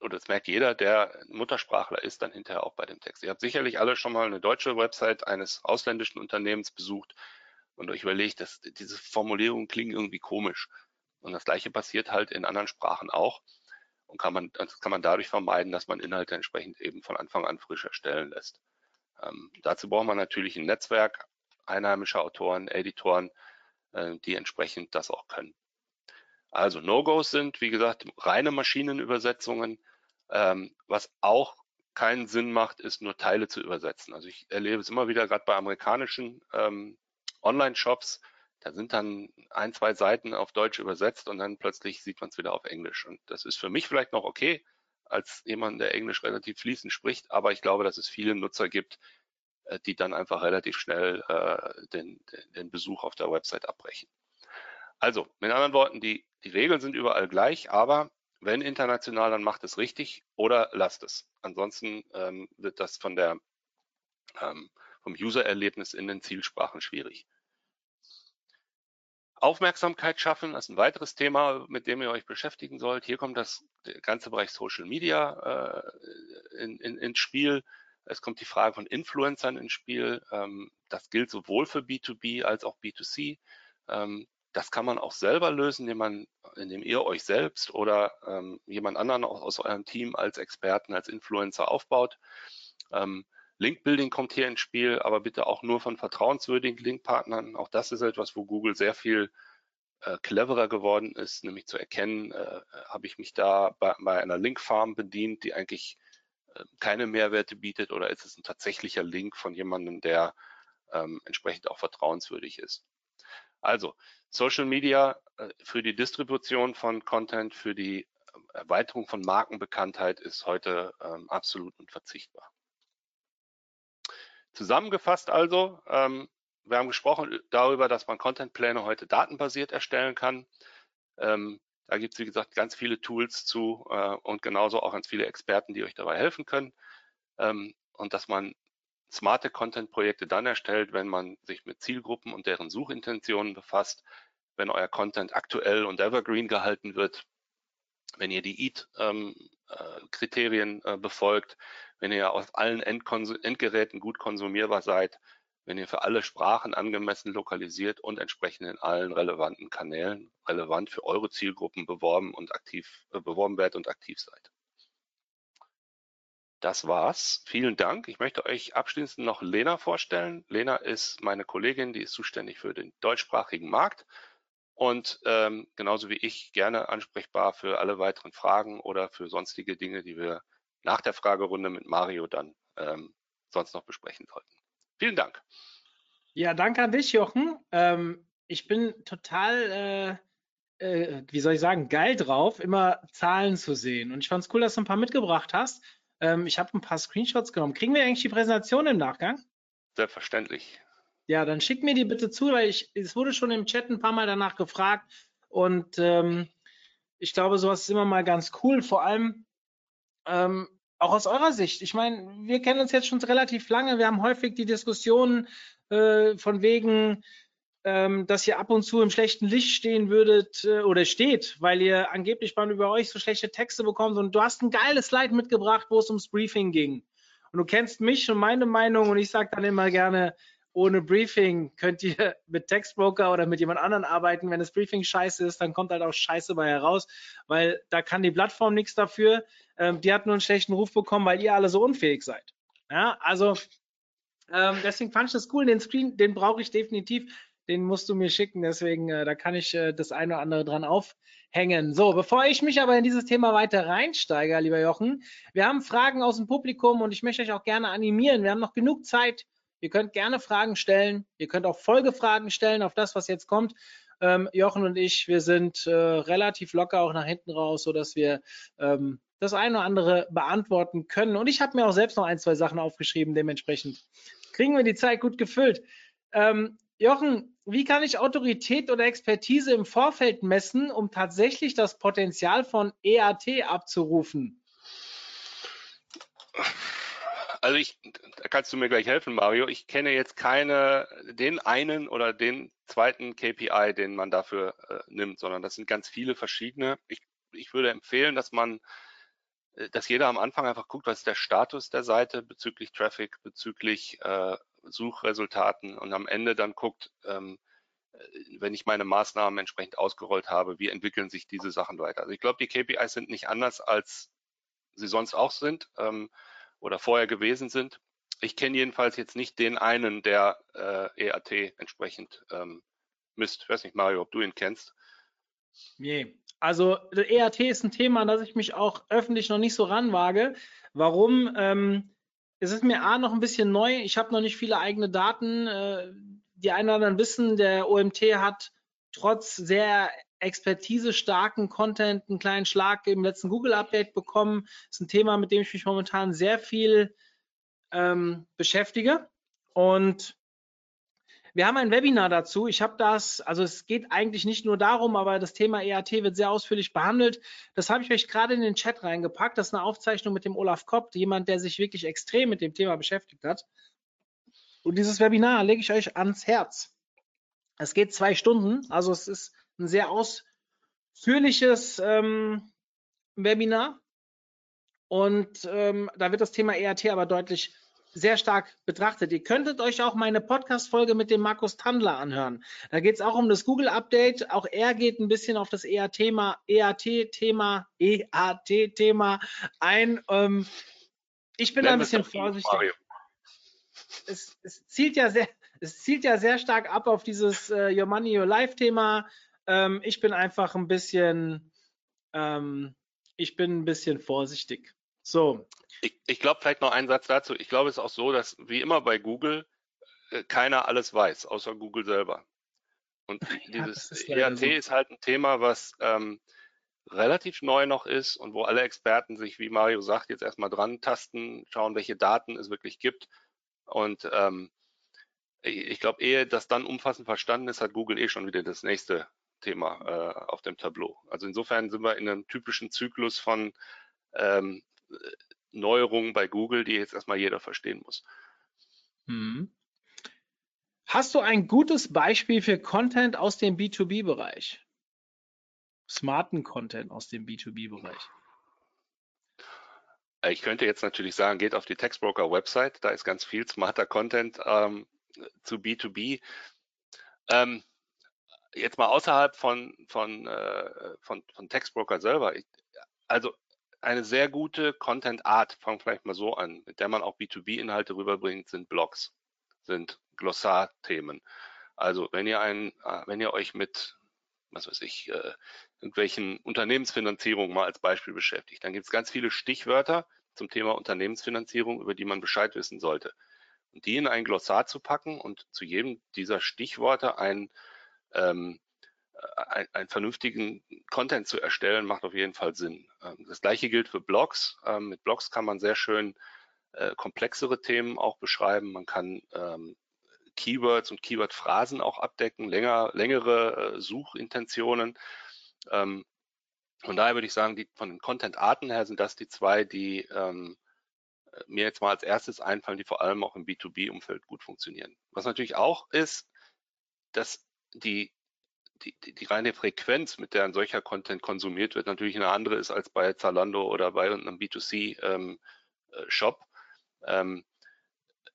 oder das merkt jeder, der Muttersprachler ist, dann hinterher auch bei dem Text. Ihr habt sicherlich alle schon mal eine deutsche Website eines ausländischen Unternehmens besucht und euch überlegt, dass diese Formulierungen klingen irgendwie komisch. Und das gleiche passiert halt in anderen Sprachen auch. Und kann man, das kann man dadurch vermeiden, dass man Inhalte entsprechend eben von Anfang an frisch erstellen lässt. Ähm, dazu braucht man natürlich ein Netzwerk einheimischer Autoren, Editoren, äh, die entsprechend das auch können. Also No-Gos sind, wie gesagt, reine Maschinenübersetzungen. Ähm, was auch keinen Sinn macht, ist nur Teile zu übersetzen. Also ich erlebe es immer wieder, gerade bei amerikanischen ähm, Online-Shops, da sind dann ein, zwei Seiten auf Deutsch übersetzt und dann plötzlich sieht man es wieder auf Englisch. Und das ist für mich vielleicht noch okay, als jemand, der Englisch relativ fließend spricht, aber ich glaube, dass es viele Nutzer gibt, die dann einfach relativ schnell äh, den, den Besuch auf der Website abbrechen. Also, mit anderen Worten, die, die Regeln sind überall gleich, aber wenn international, dann macht es richtig oder lasst es. Ansonsten ähm, wird das von der, ähm, vom User-Erlebnis in den Zielsprachen schwierig. Aufmerksamkeit schaffen ist ein weiteres Thema, mit dem ihr euch beschäftigen sollt. Hier kommt das ganze Bereich Social Media äh, in, in, ins Spiel. Es kommt die Frage von Influencern ins Spiel. Ähm, das gilt sowohl für B2B als auch B2C. Ähm, das kann man auch selber lösen, indem, man, indem ihr euch selbst oder ähm, jemand anderen aus eurem Team als Experten, als Influencer aufbaut. Link-Building kommt hier ins Spiel, aber bitte auch nur von vertrauenswürdigen Linkpartnern. Auch das ist etwas, wo Google sehr viel äh, cleverer geworden ist, nämlich zu erkennen, äh, habe ich mich da bei, bei einer Link-Farm bedient, die eigentlich äh, keine Mehrwerte bietet oder ist es ein tatsächlicher Link von jemandem, der ähm, entsprechend auch vertrauenswürdig ist. Also Social Media äh, für die Distribution von Content, für die Erweiterung von Markenbekanntheit ist heute ähm, absolut unverzichtbar. Zusammengefasst also, ähm, wir haben gesprochen darüber, dass man Contentpläne heute datenbasiert erstellen kann. Ähm, da gibt es, wie gesagt, ganz viele Tools zu äh, und genauso auch ganz viele Experten, die euch dabei helfen können. Ähm, und dass man smarte Content-Projekte dann erstellt, wenn man sich mit Zielgruppen und deren Suchintentionen befasst, wenn euer Content aktuell und evergreen gehalten wird, wenn ihr die EAT-Kriterien ähm, äh, äh, befolgt, wenn ihr auf allen Endgeräten gut konsumierbar seid, wenn ihr für alle Sprachen angemessen lokalisiert und entsprechend in allen relevanten Kanälen relevant für eure Zielgruppen beworben und aktiv äh, beworben werdet und aktiv seid. Das war's. Vielen Dank. Ich möchte euch abschließend noch Lena vorstellen. Lena ist meine Kollegin, die ist zuständig für den deutschsprachigen Markt und ähm, genauso wie ich gerne ansprechbar für alle weiteren Fragen oder für sonstige Dinge, die wir nach der Fragerunde mit Mario dann ähm, sonst noch besprechen sollten. Vielen Dank. Ja, danke an dich, Jochen. Ähm, ich bin total, äh, äh, wie soll ich sagen, geil drauf, immer Zahlen zu sehen. Und ich fand es cool, dass du ein paar mitgebracht hast. Ähm, ich habe ein paar Screenshots genommen. Kriegen wir eigentlich die Präsentation im Nachgang? Selbstverständlich. Ja, dann schick mir die bitte zu, weil ich, es wurde schon im Chat ein paar Mal danach gefragt. Und ähm, ich glaube, sowas ist immer mal ganz cool. Vor allem, ähm, auch aus eurer Sicht. Ich meine, wir kennen uns jetzt schon relativ lange. Wir haben häufig die Diskussionen äh, von wegen, ähm, dass ihr ab und zu im schlechten Licht stehen würdet äh, oder steht, weil ihr angeblich mal über euch so schlechte Texte bekommt. Und du hast ein geiles Slide mitgebracht, wo es ums Briefing ging. Und du kennst mich und meine Meinung und ich sage dann immer gerne, ohne Briefing könnt ihr mit Textbroker oder mit jemand anderen arbeiten. Wenn das Briefing scheiße ist, dann kommt halt auch scheiße bei heraus, weil da kann die Plattform nichts dafür. Ähm, die hat nur einen schlechten Ruf bekommen, weil ihr alle so unfähig seid. Ja, also ähm, deswegen fand ich das cool. Den Screen, den brauche ich definitiv. Den musst du mir schicken. Deswegen, äh, da kann ich äh, das eine oder andere dran aufhängen. So, bevor ich mich aber in dieses Thema weiter reinsteige, lieber Jochen, wir haben Fragen aus dem Publikum und ich möchte euch auch gerne animieren. Wir haben noch genug Zeit Ihr könnt gerne Fragen stellen. Ihr könnt auch Folgefragen stellen auf das, was jetzt kommt. Ähm, Jochen und ich, wir sind äh, relativ locker auch nach hinten raus, sodass wir ähm, das eine oder andere beantworten können. Und ich habe mir auch selbst noch ein, zwei Sachen aufgeschrieben. Dementsprechend kriegen wir die Zeit gut gefüllt. Ähm, Jochen, wie kann ich Autorität oder Expertise im Vorfeld messen, um tatsächlich das Potenzial von EAT abzurufen? Also ich, da kannst du mir gleich helfen, Mario. Ich kenne jetzt keine, den einen oder den zweiten KPI, den man dafür äh, nimmt, sondern das sind ganz viele verschiedene. Ich, ich würde empfehlen, dass man, äh, dass jeder am Anfang einfach guckt, was ist der Status der Seite bezüglich Traffic, bezüglich äh, Suchresultaten und am Ende dann guckt, ähm, äh, wenn ich meine Maßnahmen entsprechend ausgerollt habe, wie entwickeln sich diese Sachen weiter. Also ich glaube, die KPIs sind nicht anders, als sie sonst auch sind. Ähm, oder vorher gewesen sind. Ich kenne jedenfalls jetzt nicht den einen, der äh, EAT entsprechend ähm, misst. Ich weiß nicht, Mario, ob du ihn kennst. Nee, also EAT ist ein Thema, an das ich mich auch öffentlich noch nicht so ranwage. Warum? Ähm, es ist mir A noch ein bisschen neu. Ich habe noch nicht viele eigene Daten. Äh, die einen oder anderen wissen, der OMT hat trotz sehr expertise-starken Content einen kleinen Schlag im letzten Google-Update bekommen. Das ist ein Thema, mit dem ich mich momentan sehr viel ähm, beschäftige. Und wir haben ein Webinar dazu. Ich habe das, also es geht eigentlich nicht nur darum, aber das Thema EAT wird sehr ausführlich behandelt. Das habe ich euch gerade in den Chat reingepackt. Das ist eine Aufzeichnung mit dem Olaf Kopp, jemand, der sich wirklich extrem mit dem Thema beschäftigt hat. Und dieses Webinar lege ich euch ans Herz. Es geht zwei Stunden, also es ist ein sehr ausführliches ähm, Webinar. Und ähm, da wird das Thema EAT aber deutlich sehr stark betrachtet. Ihr könntet euch auch meine Podcast-Folge mit dem Markus Tandler anhören. Da geht es auch um das Google-Update. Auch er geht ein bisschen auf das EAT-Thema, EAT-Thema, EAT-Thema ein. Ähm, ich bin da ein bisschen vorsichtig. Es, es, zielt ja sehr, es zielt ja sehr stark ab auf dieses äh, Your Money, Your Life-Thema. Ähm, ich bin einfach ein bisschen, ähm, ich bin ein bisschen vorsichtig. So. Ich, ich glaube, vielleicht noch einen Satz dazu. Ich glaube, es ist auch so, dass wie immer bei Google äh, keiner alles weiß, außer Google selber. Und ja, dieses ist ERT so. ist halt ein Thema, was ähm, relativ neu noch ist und wo alle Experten sich, wie Mario sagt, jetzt erstmal dran tasten, schauen, welche Daten es wirklich gibt. Und ähm, ich glaube, ehe das dann umfassend verstanden ist, hat Google eh schon wieder das nächste Thema äh, auf dem Tableau. Also insofern sind wir in einem typischen Zyklus von ähm, Neuerungen bei Google, die jetzt erstmal jeder verstehen muss. Hm. Hast du ein gutes Beispiel für Content aus dem B2B-Bereich? Smarten Content aus dem B2B-Bereich? Ich könnte jetzt natürlich sagen, geht auf die Textbroker-Website, da ist ganz viel smarter Content ähm, zu B2B. Ähm, jetzt mal außerhalb von, von, äh, von, von Textbroker selber. Ich, also eine sehr gute Content-Art, fangen vielleicht mal so an, mit der man auch B2B-Inhalte rüberbringt, sind Blogs, sind Glossar-Themen. Also wenn ihr ein, äh, wenn ihr euch mit, was weiß ich, äh, irgendwelchen Unternehmensfinanzierungen mal als Beispiel beschäftigt, dann gibt es ganz viele Stichwörter zum Thema Unternehmensfinanzierung, über die man Bescheid wissen sollte. Und die in ein Glossar zu packen und zu jedem dieser Stichworte ein ähm, ein, einen vernünftigen Content zu erstellen, macht auf jeden Fall Sinn. Ähm, das gleiche gilt für Blogs. Ähm, mit Blogs kann man sehr schön äh, komplexere Themen auch beschreiben. Man kann ähm, Keywords und Keyword-Phrasen auch abdecken, länger, längere äh, Suchintentionen. von daher würde ich sagen, die, von den Content-Arten her sind das die zwei, die ähm, mir jetzt mal als erstes einfallen, die vor allem auch im B2B-Umfeld gut funktionieren. Was natürlich auch ist, dass die die, die, reine Frequenz, mit der ein solcher Content konsumiert wird, natürlich eine andere ist als bei Zalando oder bei einem B2C-Shop. Ähm, äh, ähm,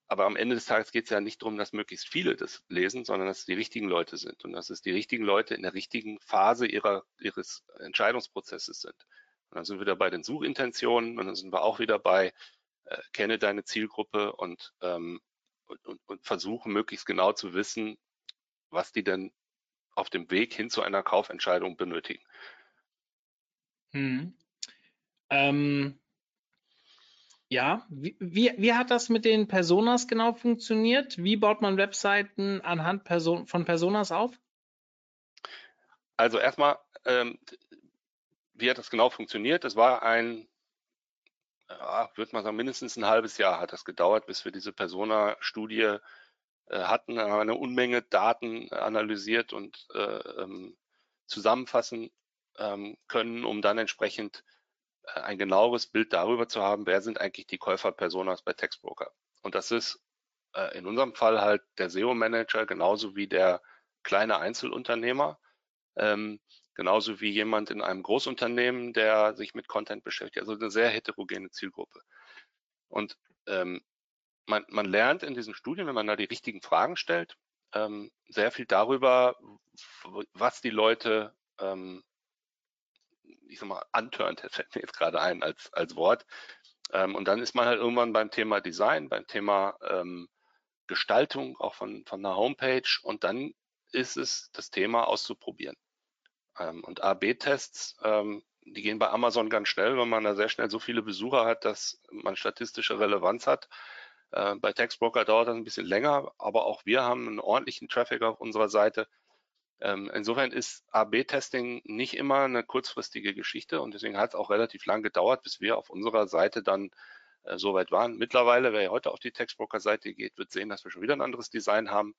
aber am Ende des Tages geht es ja nicht darum, dass möglichst viele das lesen, sondern dass es die richtigen Leute sind und dass es die richtigen Leute in der richtigen Phase ihrer, ihres Entscheidungsprozesses sind. Und dann sind wir wieder bei den Suchintentionen und dann sind wir auch wieder bei äh, kenne deine Zielgruppe und, ähm, und, und, und versuche möglichst genau zu wissen, was die denn auf dem Weg hin zu einer Kaufentscheidung benötigen. Hm. Ähm, ja, wie, wie, wie, hat das mit den Personas genau funktioniert? Wie baut man Webseiten anhand Person, von Personas auf? Also erstmal, ähm, wie hat das genau funktioniert? Es war ein, ja, würde man sagen, mindestens ein halbes Jahr hat das gedauert, bis wir diese Persona-Studie äh, hatten, eine Unmenge Daten analysiert und äh, ähm, zusammenfassen ähm, können, um dann entsprechend äh, ein genaueres Bild darüber zu haben, wer sind eigentlich die Käuferpersonas bei Textbroker. Und das ist äh, in unserem Fall halt der SEO-Manager genauso wie der kleine Einzelunternehmer, ähm, genauso wie jemand in einem Großunternehmen, der sich mit Content beschäftigt. Also eine sehr heterogene Zielgruppe. Und ähm, man, man lernt in diesen Studien, wenn man da die richtigen Fragen stellt, ähm, sehr viel darüber, was die Leute, ähm, ich sag mal, antörnt, fällt mir jetzt gerade ein als, als Wort. Ähm, und dann ist man halt irgendwann beim Thema Design, beim Thema ähm, Gestaltung auch von, von einer Homepage und dann ist es das Thema auszuprobieren. Ähm, und A-B-Tests, ähm, die gehen bei Amazon ganz schnell, wenn man da sehr schnell so viele Besucher hat, dass man statistische Relevanz hat. Äh, bei Textbroker dauert das ein bisschen länger, aber auch wir haben einen ordentlichen Traffic auf unserer Seite. Ähm, insofern ist AB-Testing nicht immer eine kurzfristige Geschichte und deswegen hat es auch relativ lang gedauert, bis wir auf unserer Seite dann äh, so weit waren. Mittlerweile, wer heute auf die Textbroker-Seite geht, wird sehen, dass wir schon wieder ein anderes Design haben.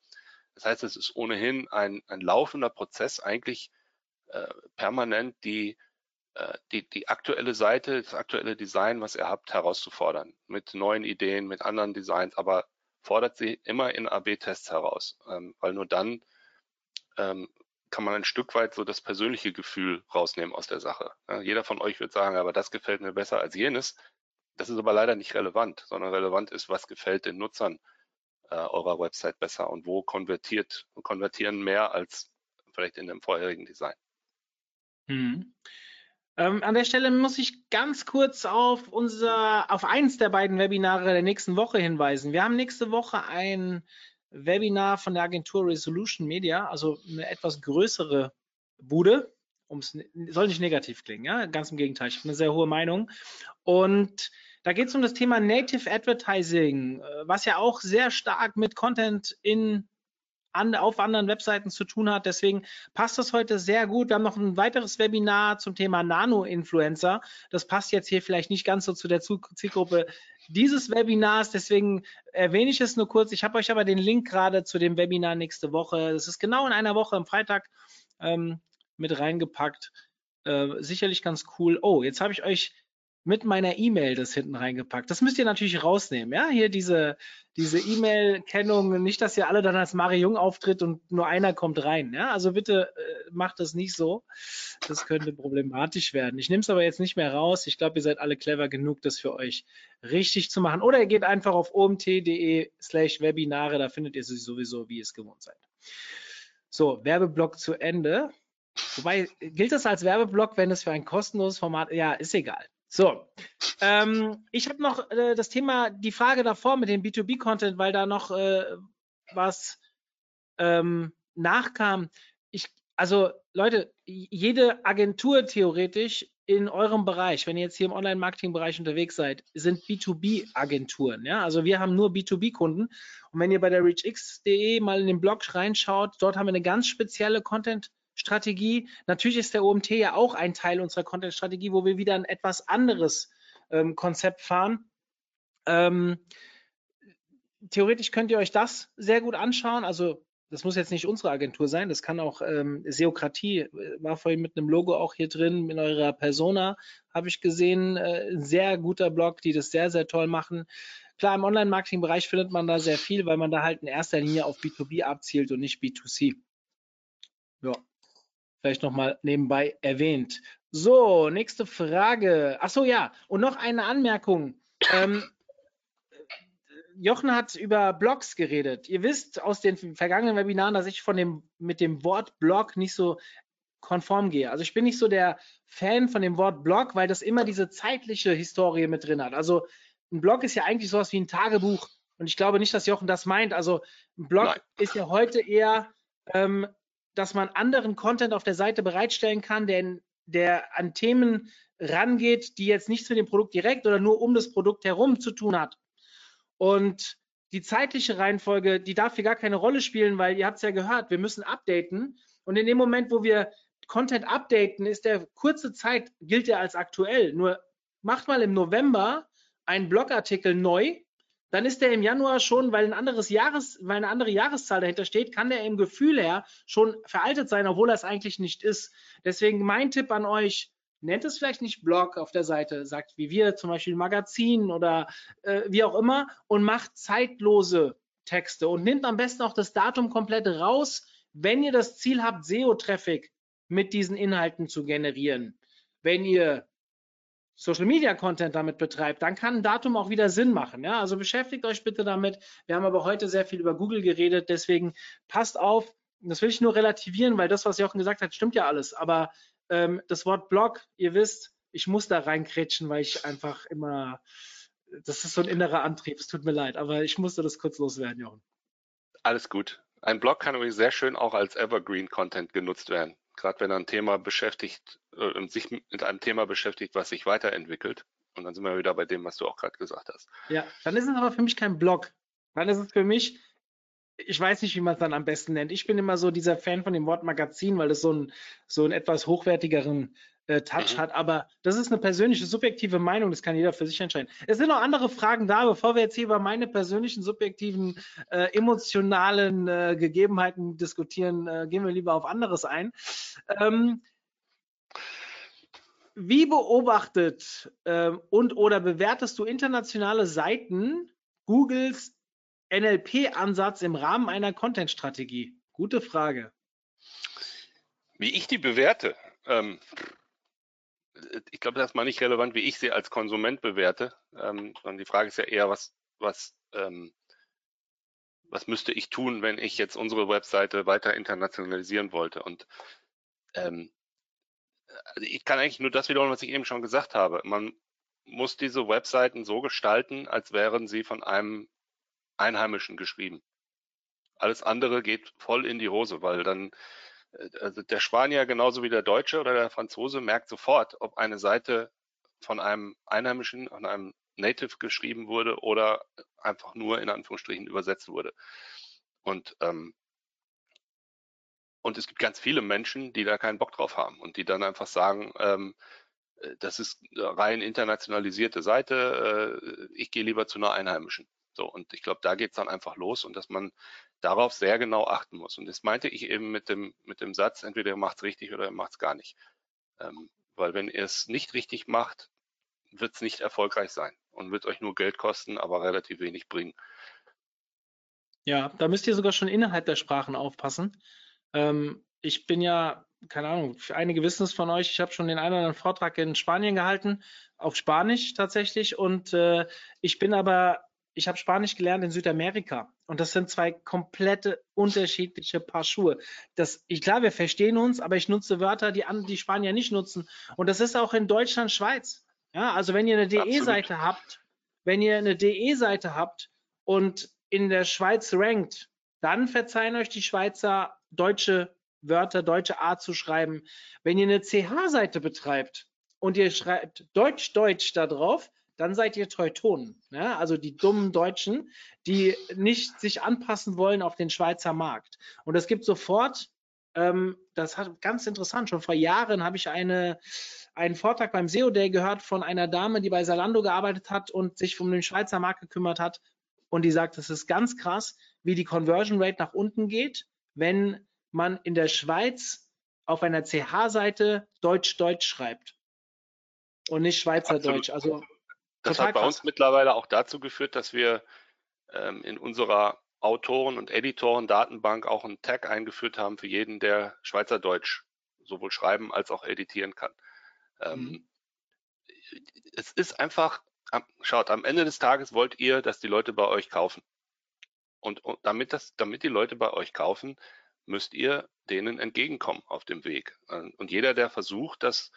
Das heißt, es ist ohnehin ein, ein laufender Prozess, eigentlich äh, permanent die, die, die aktuelle Seite, das aktuelle Design, was ihr habt, herauszufordern. Mit neuen Ideen, mit anderen Designs, aber fordert sie immer in AB-Tests heraus, ähm, weil nur dann ähm, kann man ein Stück weit so das persönliche Gefühl rausnehmen aus der Sache. Ja, jeder von euch wird sagen, aber das gefällt mir besser als jenes. Das ist aber leider nicht relevant, sondern relevant ist, was gefällt den Nutzern äh, eurer Website besser und wo konvertiert und konvertieren mehr als vielleicht in dem vorherigen Design. Mhm. Ähm, an der Stelle muss ich ganz kurz auf unser, auf eins der beiden Webinare der nächsten Woche hinweisen. Wir haben nächste Woche ein Webinar von der Agentur Resolution Media, also eine etwas größere Bude. Um's, soll nicht negativ klingen, ja, ganz im Gegenteil. Ich habe eine sehr hohe Meinung. Und da geht es um das Thema Native Advertising, äh, was ja auch sehr stark mit Content in an, auf anderen Webseiten zu tun hat. Deswegen passt das heute sehr gut. Wir haben noch ein weiteres Webinar zum Thema Nano-Influencer. Das passt jetzt hier vielleicht nicht ganz so zu der Zielgruppe dieses Webinars. Deswegen erwähne ich es nur kurz. Ich habe euch aber den Link gerade zu dem Webinar nächste Woche. Das ist genau in einer Woche am Freitag ähm, mit reingepackt. Äh, sicherlich ganz cool. Oh, jetzt habe ich euch mit meiner E-Mail das hinten reingepackt. Das müsst ihr natürlich rausnehmen, ja, hier diese diese E-Mail-Kennung, nicht, dass ihr alle dann als Mario Jung auftritt und nur einer kommt rein, ja, also bitte äh, macht das nicht so, das könnte problematisch werden. Ich nehme es aber jetzt nicht mehr raus, ich glaube, ihr seid alle clever genug, das für euch richtig zu machen oder ihr geht einfach auf omt.de slash Webinare, da findet ihr sie sowieso, wie ihr es gewohnt seid. So, Werbeblock zu Ende. Wobei, gilt das als Werbeblock, wenn es für ein kostenloses Format, ja, ist egal. So, ähm, ich habe noch äh, das Thema, die Frage davor mit dem B2B-Content, weil da noch äh, was ähm, nachkam. Ich, also Leute, jede Agentur theoretisch in eurem Bereich, wenn ihr jetzt hier im Online-Marketing-Bereich unterwegs seid, sind B2B-Agenturen. Ja? Also wir haben nur B2B-Kunden. Und wenn ihr bei der reachx.de mal in den Blog reinschaut, dort haben wir eine ganz spezielle Content- Strategie. Natürlich ist der OMT ja auch ein Teil unserer Content-Strategie, wo wir wieder ein etwas anderes ähm, Konzept fahren. Ähm, theoretisch könnt ihr euch das sehr gut anschauen. Also das muss jetzt nicht unsere Agentur sein, das kann auch ähm, Seokratie, äh, war vorhin mit einem Logo auch hier drin, in eurer Persona, habe ich gesehen, äh, sehr guter Blog, die das sehr, sehr toll machen. Klar, im Online-Marketing-Bereich findet man da sehr viel, weil man da halt in erster Linie auf B2B abzielt und nicht B2C. Vielleicht nochmal nebenbei erwähnt. So, nächste Frage. Ach so, ja. Und noch eine Anmerkung. Ähm, Jochen hat über Blogs geredet. Ihr wisst aus den vergangenen Webinaren, dass ich von dem, mit dem Wort Blog nicht so konform gehe. Also ich bin nicht so der Fan von dem Wort Blog, weil das immer diese zeitliche Historie mit drin hat. Also ein Blog ist ja eigentlich sowas wie ein Tagebuch. Und ich glaube nicht, dass Jochen das meint. Also ein Blog Nein. ist ja heute eher ähm, dass man anderen Content auf der Seite bereitstellen kann, der, der an Themen rangeht, die jetzt nichts mit dem Produkt direkt oder nur um das Produkt herum zu tun hat. Und die zeitliche Reihenfolge, die darf hier gar keine Rolle spielen, weil ihr habt es ja gehört, wir müssen updaten. Und in dem Moment, wo wir Content updaten, ist der kurze Zeit, gilt er als aktuell. Nur macht mal im November einen Blogartikel neu dann ist der im Januar schon, weil ein anderes Jahres, weil eine andere Jahreszahl dahinter steht, kann der im Gefühl her schon veraltet sein, obwohl er es eigentlich nicht ist. Deswegen mein Tipp an euch, nennt es vielleicht nicht Blog auf der Seite, sagt wie wir zum Beispiel Magazin oder äh, wie auch immer und macht zeitlose Texte und nimmt am besten auch das Datum komplett raus, wenn ihr das Ziel habt, SEO-Traffic mit diesen Inhalten zu generieren. Wenn ihr Social Media Content damit betreibt, dann kann ein Datum auch wieder Sinn machen. Ja? Also beschäftigt euch bitte damit. Wir haben aber heute sehr viel über Google geredet, deswegen passt auf. Das will ich nur relativieren, weil das, was Jochen gesagt hat, stimmt ja alles. Aber ähm, das Wort Blog, ihr wisst, ich muss da reinkrätschen, weil ich einfach immer, das ist so ein innerer Antrieb. Es tut mir leid, aber ich musste das kurz loswerden, Jochen. Alles gut. Ein Blog kann übrigens sehr schön auch als Evergreen Content genutzt werden gerade wenn er ein Thema beschäftigt äh, sich mit einem Thema beschäftigt, was sich weiterentwickelt. Und dann sind wir wieder bei dem, was du auch gerade gesagt hast. Ja, dann ist es aber für mich kein Blog. Dann ist es für mich, ich weiß nicht, wie man es dann am besten nennt. Ich bin immer so dieser Fan von dem Wort Magazin, weil es so, ein, so einen etwas hochwertigeren äh, Touch Mhm. hat, aber das ist eine persönliche, subjektive Meinung, das kann jeder für sich entscheiden. Es sind noch andere Fragen da, bevor wir jetzt hier über meine persönlichen, subjektiven, äh, emotionalen äh, Gegebenheiten diskutieren, äh, gehen wir lieber auf anderes ein. Ähm, wie beobachtet ähm, und oder bewertest du internationale Seiten Googles NLP-Ansatz im Rahmen einer Content-Strategie? Gute Frage. Wie ich die bewerte, ähm, ich glaube, das ist mal nicht relevant, wie ich sie als Konsument bewerte, ähm, sondern die Frage ist ja eher, was, was, ähm, was müsste ich tun, wenn ich jetzt unsere Webseite weiter internationalisieren wollte? Und ähm, also ich kann eigentlich nur das wiederholen, was ich eben schon gesagt habe. Man muss diese Webseiten so gestalten, als wären sie von einem Einheimischen geschrieben. Alles andere geht voll in die Hose, weil dann äh, also der Spanier genauso wie der Deutsche oder der Franzose merkt sofort, ob eine Seite von einem Einheimischen, von einem Native geschrieben wurde oder einfach nur in Anführungsstrichen übersetzt wurde. Und ähm, und es gibt ganz viele Menschen, die da keinen Bock drauf haben und die dann einfach sagen, ähm, äh, das ist rein internationalisierte Seite, äh, ich gehe lieber zu einer Einheimischen. So, und ich glaube, da geht's dann einfach los und dass man darauf sehr genau achten muss. Und das meinte ich eben mit dem, mit dem Satz, entweder ihr macht's richtig oder ihr macht's gar nicht. Ähm, weil wenn ihr es nicht richtig macht, wird's nicht erfolgreich sein und wird euch nur Geld kosten, aber relativ wenig bringen. Ja, da müsst ihr sogar schon innerhalb der Sprachen aufpassen. Ähm, ich bin ja, keine Ahnung, für einige wissen es von euch, ich habe schon den einen oder anderen Vortrag in Spanien gehalten, auf Spanisch tatsächlich. Und äh, ich bin aber, ich habe Spanisch gelernt in Südamerika. Und das sind zwei komplette unterschiedliche Paar Schuhe. Das, ich klar, wir verstehen uns, aber ich nutze Wörter, die die Spanier nicht nutzen. Und das ist auch in Deutschland, Schweiz. Ja, also wenn ihr eine. DE-Seite habt, wenn ihr eine DE-Seite habt und in der Schweiz rankt, dann verzeihen euch die Schweizer deutsche Wörter, deutsche Art zu schreiben. Wenn ihr eine CH-Seite betreibt und ihr schreibt Deutsch, Deutsch da drauf, dann seid ihr Teutonen. Ja? Also die dummen Deutschen, die nicht sich anpassen wollen auf den Schweizer Markt. Und es gibt sofort, ähm, das hat ganz interessant, schon vor Jahren habe ich eine, einen Vortrag beim SEO Day gehört von einer Dame, die bei Salando gearbeitet hat und sich um den Schweizer Markt gekümmert hat. Und die sagt, es ist ganz krass, wie die Conversion Rate nach unten geht, wenn man in der Schweiz auf einer CH-Seite Deutsch-Deutsch schreibt und nicht Schweizerdeutsch. Also Das hat bei krass. uns mittlerweile auch dazu geführt, dass wir ähm, in unserer Autoren- und Editoren-Datenbank auch einen Tag eingeführt haben für jeden, der Schweizerdeutsch sowohl schreiben als auch editieren kann. Ähm, Mhm. Es ist einfach, schaut, am Ende des Tages wollt ihr, dass die Leute bei euch kaufen. Und, und damit, das, damit die Leute bei euch kaufen, müsst ihr denen entgegenkommen auf dem Weg. Ähm, Und jeder, der versucht, das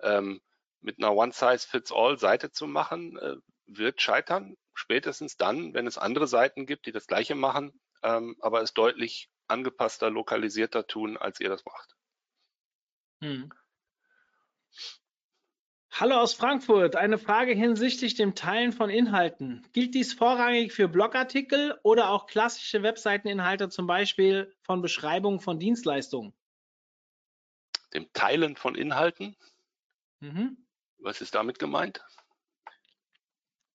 ähm, mit einer One-Size-Fits-All-Seite zu machen, äh, wird scheitern. Spätestens dann, wenn es andere Seiten gibt, die das Gleiche machen, ähm, aber es deutlich angepasster, lokalisierter tun, als ihr das macht. Hm. Hallo aus Frankfurt. Eine Frage hinsichtlich dem Teilen von Inhalten. Gilt dies vorrangig für Blogartikel oder auch klassische Webseiteninhalte, zum Beispiel von Beschreibungen von Dienstleistungen? Dem Teilen von Inhalten, Mhm. was ist damit gemeint?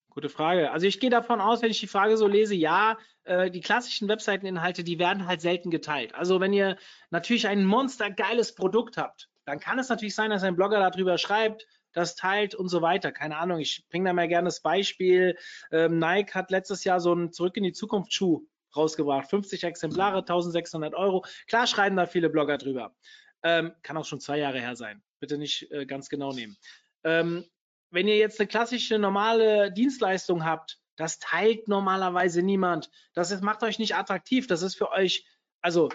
Gute Frage. Also ich gehe davon aus, wenn ich die Frage so lese, ja, äh, die klassischen Webseiteninhalte, die werden halt selten geteilt. Also wenn ihr natürlich ein monstergeiles Produkt habt, dann kann es natürlich sein, dass ein Blogger darüber schreibt, das teilt und so weiter. Keine Ahnung, ich bringe da mal gerne das Beispiel. Ähm, Nike hat letztes Jahr so einen Zurück in die Zukunft Schuh rausgebracht. 50 Exemplare, 1600 Euro. Klar schreiben da viele Blogger drüber. Ähm, kann auch schon zwei Jahre her sein. Bitte nicht äh, ganz genau nehmen. Ähm, wenn ihr jetzt eine klassische normale Dienstleistung habt, das teilt normalerweise niemand. Das ist, macht euch nicht attraktiv. Das ist für euch, also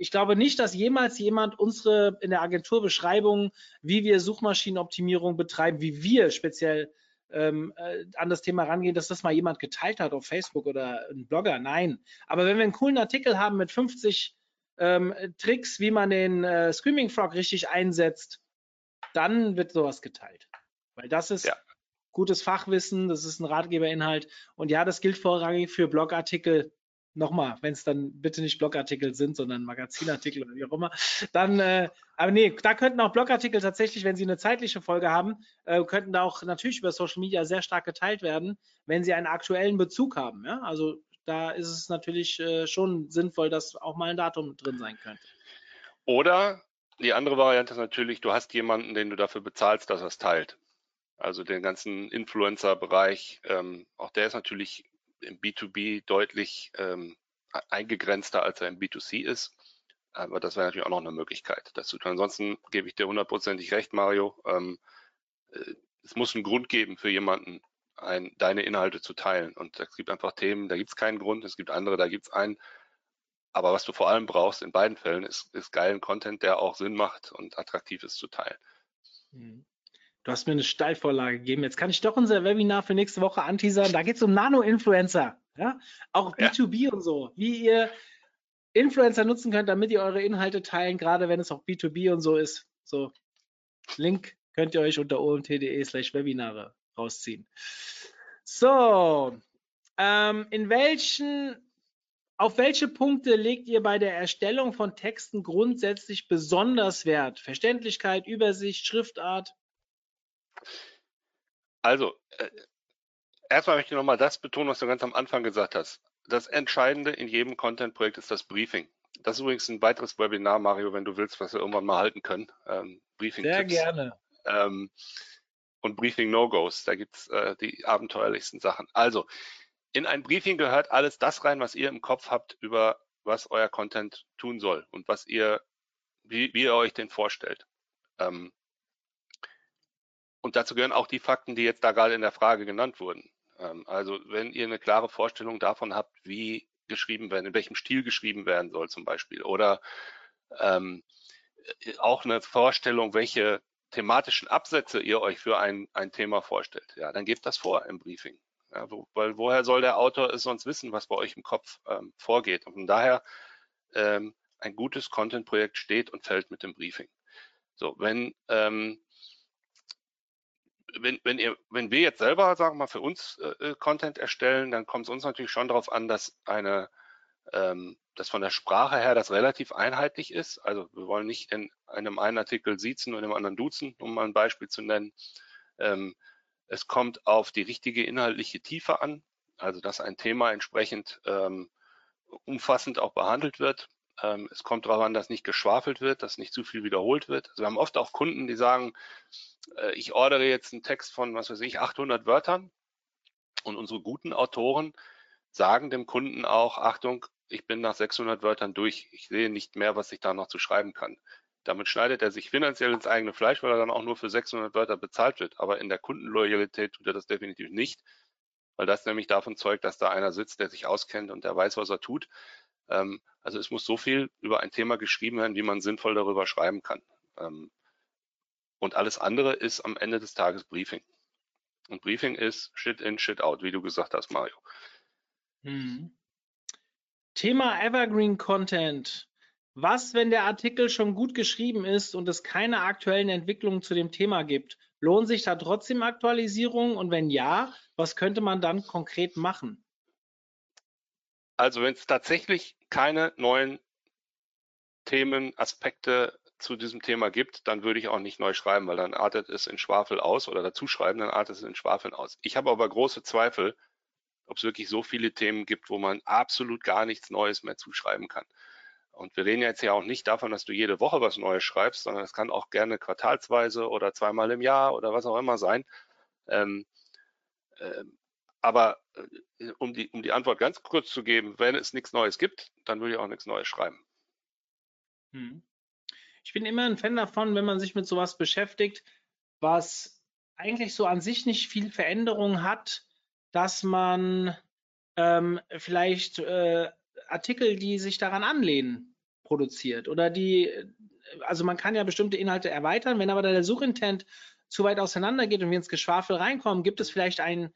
ich glaube nicht, dass jemals jemand unsere in der Agentur Beschreibung, wie wir Suchmaschinenoptimierung betreiben, wie wir speziell ähm, äh, an das Thema rangehen, dass das mal jemand geteilt hat auf Facebook oder ein Blogger. Nein. Aber wenn wir einen coolen Artikel haben mit 50 ähm, Tricks, wie man den äh, Screaming Frog richtig einsetzt, dann wird sowas geteilt. Weil das ist Ja. gutes Fachwissen, das ist ein Ratgeberinhalt. Und ja, das gilt vorrangig für Blogartikel nochmal, wenn es dann bitte nicht Blogartikel sind, sondern Magazinartikel oder wie auch immer, dann, äh, aber nee, da könnten auch Blogartikel tatsächlich, wenn sie eine zeitliche Folge haben, äh, könnten da auch natürlich über Social Media sehr stark geteilt werden, wenn sie einen aktuellen Bezug haben. Ja? Also da ist es natürlich äh, schon sinnvoll, dass auch mal ein Datum drin sein könnte. Oder die andere Variante ist natürlich, du hast jemanden, den du dafür bezahlst, dass er es teilt. Also den ganzen Influencer-Bereich, ähm, auch der ist natürlich im B2B deutlich ähm, eingegrenzter, als er im B2C ist. Aber das wäre natürlich auch noch eine Möglichkeit, das zu tun. Ansonsten gebe ich dir hundertprozentig recht, Mario. Ähm, äh, es muss einen Grund geben für jemanden, ein, deine Inhalte zu teilen. Und es gibt einfach Themen, da gibt es keinen Grund, es gibt andere, da gibt es einen. Aber was du vor allem brauchst in beiden Fällen, ist, ist geilen Content, der auch Sinn macht und attraktiv ist zu teilen. Mhm. Du hast mir eine Steilvorlage gegeben. Jetzt kann ich doch unser Webinar für nächste Woche anteasern. Da geht es um Nano-Influencer. Ja? Auch B2B ja. und so. Wie ihr Influencer nutzen könnt, damit ihr eure Inhalte teilen, gerade wenn es auch B2B und so ist. So, Link könnt ihr euch unter omt.de slash Webinare rausziehen. So, ähm, in welchen, auf welche Punkte legt ihr bei der Erstellung von Texten grundsätzlich besonders Wert? Verständlichkeit, Übersicht, Schriftart? Also, äh, erstmal möchte ich nochmal das betonen, was du ganz am Anfang gesagt hast. Das Entscheidende in jedem Content-Projekt ist das Briefing. Das ist übrigens ein weiteres Webinar, Mario, wenn du willst, was wir irgendwann mal halten können. Ähm, Briefing Sehr gerne. Ähm, und Briefing No-Gos. Da gibt es äh, die abenteuerlichsten Sachen. Also, in ein Briefing gehört alles das rein, was ihr im Kopf habt über was euer Content tun soll und was ihr, wie, wie ihr euch den vorstellt. Ähm, und dazu gehören auch die Fakten, die jetzt da gerade in der Frage genannt wurden. Ähm, also wenn ihr eine klare Vorstellung davon habt, wie geschrieben werden, in welchem Stil geschrieben werden soll zum Beispiel, oder ähm, äh, auch eine Vorstellung, welche thematischen Absätze ihr euch für ein, ein Thema vorstellt, ja, dann gebt das vor im Briefing. Ja, wo, weil woher soll der Autor es sonst wissen, was bei euch im Kopf ähm, vorgeht? Und von daher ähm, ein gutes Content-Projekt steht und fällt mit dem Briefing. So, wenn ähm, wenn, wenn, ihr, wenn wir jetzt selber, sagen wir mal, für uns äh, äh Content erstellen, dann kommt es uns natürlich schon darauf an, dass eine, ähm, dass von der Sprache her das relativ einheitlich ist. Also wir wollen nicht in einem einen Artikel siezen und im anderen duzen, um mal ein Beispiel zu nennen. Ähm, es kommt auf die richtige inhaltliche Tiefe an, also dass ein Thema entsprechend ähm, umfassend auch behandelt wird. Ähm, es kommt darauf an, dass nicht geschwafelt wird, dass nicht zu viel wiederholt wird. Also wir haben oft auch Kunden, die sagen, äh, ich ordere jetzt einen Text von, was weiß ich, 800 Wörtern und unsere guten Autoren sagen dem Kunden auch, Achtung, ich bin nach 600 Wörtern durch. Ich sehe nicht mehr, was ich da noch zu schreiben kann. Damit schneidet er sich finanziell ins eigene Fleisch, weil er dann auch nur für 600 Wörter bezahlt wird. Aber in der Kundenloyalität tut er das definitiv nicht, weil das nämlich davon zeugt, dass da einer sitzt, der sich auskennt und der weiß, was er tut. Ähm, also es muss so viel über ein Thema geschrieben werden, wie man sinnvoll darüber schreiben kann. Ähm, und alles andere ist am Ende des Tages Briefing. Und Briefing ist Shit in, Shit out, wie du gesagt hast, Mario. Hm. Thema Evergreen Content. Was, wenn der Artikel schon gut geschrieben ist und es keine aktuellen Entwicklungen zu dem Thema gibt? Lohnt sich da trotzdem Aktualisierung? Und wenn ja, was könnte man dann konkret machen? Also wenn es tatsächlich keine neuen Themen, Aspekte zu diesem Thema gibt, dann würde ich auch nicht neu schreiben, weil dann artet es in Schwafel aus oder dazu schreiben, dann artet es in Schwafeln aus. Ich habe aber große Zweifel, ob es wirklich so viele Themen gibt, wo man absolut gar nichts Neues mehr zuschreiben kann. Und wir reden jetzt ja auch nicht davon, dass du jede Woche was Neues schreibst, sondern es kann auch gerne quartalsweise oder zweimal im Jahr oder was auch immer sein. Ähm, äh, aber äh, um, die, um die Antwort ganz kurz zu geben, wenn es nichts Neues gibt, dann würde ich auch nichts Neues schreiben. Hm. Ich bin immer ein Fan davon, wenn man sich mit sowas beschäftigt, was eigentlich so an sich nicht viel Veränderung hat, dass man ähm, vielleicht äh, Artikel, die sich daran anlehnen, produziert oder die, also man kann ja bestimmte Inhalte erweitern, wenn aber der Suchintent zu weit auseinander geht und wir ins Geschwafel reinkommen, gibt es vielleicht einen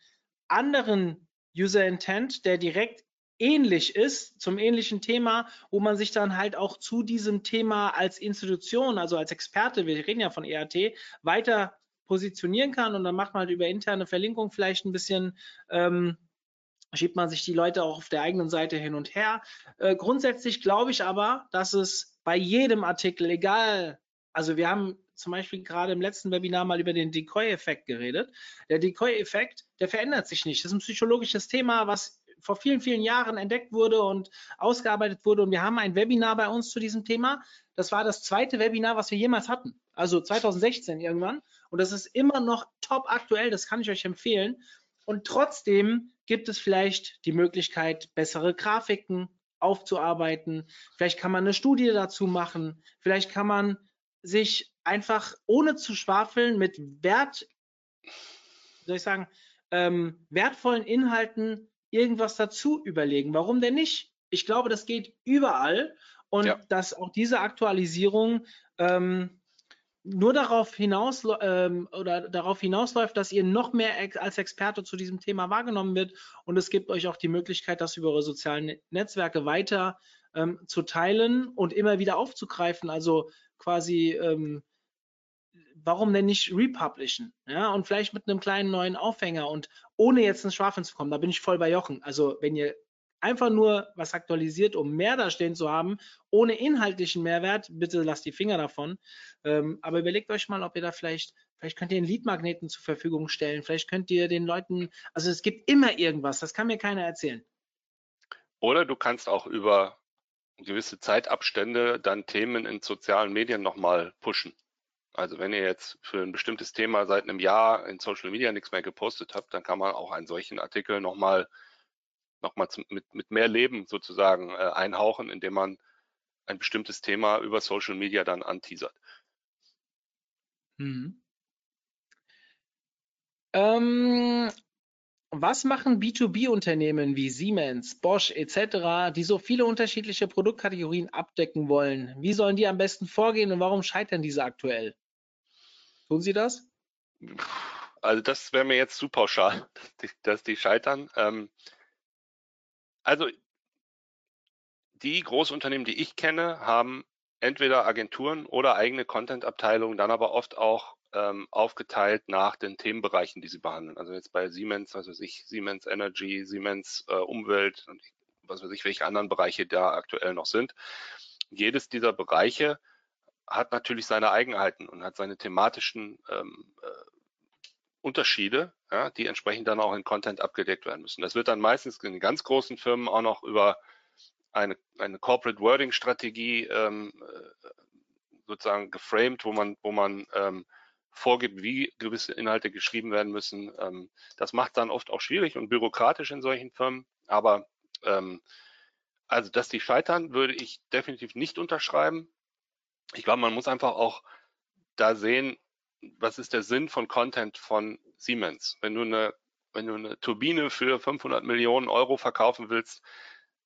anderen User Intent, der direkt ähnlich ist, zum ähnlichen Thema, wo man sich dann halt auch zu diesem Thema als Institution, also als Experte, wir reden ja von EAT, weiter positionieren kann und dann macht man halt über interne Verlinkung vielleicht ein bisschen ähm, schiebt man sich die Leute auch auf der eigenen Seite hin und her. Äh, grundsätzlich glaube ich aber, dass es bei jedem Artikel, egal, also wir haben zum Beispiel gerade im letzten Webinar mal über den Decoy-Effekt geredet. Der Decoy-Effekt, der verändert sich nicht. Das ist ein psychologisches Thema, was vor vielen, vielen Jahren entdeckt wurde und ausgearbeitet wurde. Und wir haben ein Webinar bei uns zu diesem Thema. Das war das zweite Webinar, was wir jemals hatten. Also 2016 irgendwann. Und das ist immer noch top aktuell. Das kann ich euch empfehlen. Und trotzdem gibt es vielleicht die Möglichkeit, bessere Grafiken aufzuarbeiten. Vielleicht kann man eine Studie dazu machen. Vielleicht kann man sich einfach ohne zu schwafeln mit Wert, soll ich sagen, ähm, wertvollen Inhalten irgendwas dazu überlegen. Warum denn nicht? Ich glaube, das geht überall und ja. dass auch diese Aktualisierung ähm, nur darauf hinaus ähm, oder darauf hinausläuft, dass ihr noch mehr ex als Experte zu diesem Thema wahrgenommen wird und es gibt euch auch die Möglichkeit, das über eure sozialen Netzwerke weiter ähm, zu teilen und immer wieder aufzugreifen. Also quasi, ähm, warum denn nicht republishen? Ja, und vielleicht mit einem kleinen neuen Aufhänger und ohne jetzt ins Schwafeln zu kommen. Da bin ich voll bei Jochen. Also wenn ihr einfach nur was aktualisiert, um mehr da stehen zu haben, ohne inhaltlichen Mehrwert, bitte lasst die Finger davon. Ähm, aber überlegt euch mal, ob ihr da vielleicht, vielleicht könnt ihr einen Leadmagneten zur Verfügung stellen, vielleicht könnt ihr den Leuten, also es gibt immer irgendwas, das kann mir keiner erzählen. Oder du kannst auch über gewisse Zeitabstände dann Themen in sozialen Medien nochmal pushen. Also wenn ihr jetzt für ein bestimmtes Thema seit einem Jahr in Social Media nichts mehr gepostet habt, dann kann man auch einen solchen Artikel nochmal nochmal mit, mit mehr Leben sozusagen äh, einhauchen, indem man ein bestimmtes Thema über Social Media dann anteasert. Mhm. Ähm, was machen B2B-Unternehmen wie Siemens, Bosch etc., die so viele unterschiedliche Produktkategorien abdecken wollen? Wie sollen die am besten vorgehen und warum scheitern diese aktuell? Tun sie das? Also das wäre mir jetzt zu pauschal, dass die, scheitern. Ähm, also die Großunternehmen, die ich kenne, haben entweder Agenturen oder eigene Content-Abteilungen, dann aber oft auch ähm, aufgeteilt nach den Themenbereichen, die sie behandeln. Also jetzt bei Siemens, was weiß ich, Siemens Energy, Siemens äh, Umwelt und was weiß ich, welche anderen Bereiche da aktuell noch sind. Jedes dieser Bereiche hat natürlich seine Eigenheiten und hat seine thematischen ähm, äh, Unterschiede, ja, die entsprechend dann auch in Content abgedeckt werden müssen. Das wird dann meistens in ganz großen Firmen auch noch über eine, eine Corporate Wording Strategie ähm, äh, sozusagen geframed, wo man, wo man ähm, vorgibt, wie gewisse Inhalte geschrieben werden müssen. Ähm, das macht dann oft auch schwierig und bürokratisch in solchen Firmen. Aber ähm, also, dass die scheitern, würde ich definitiv nicht unterschreiben. Ich glaube, man muss einfach auch da sehen, was ist der Sinn von Content von Siemens? Wenn du eine, wenn du eine Turbine für 500 Millionen Euro verkaufen willst,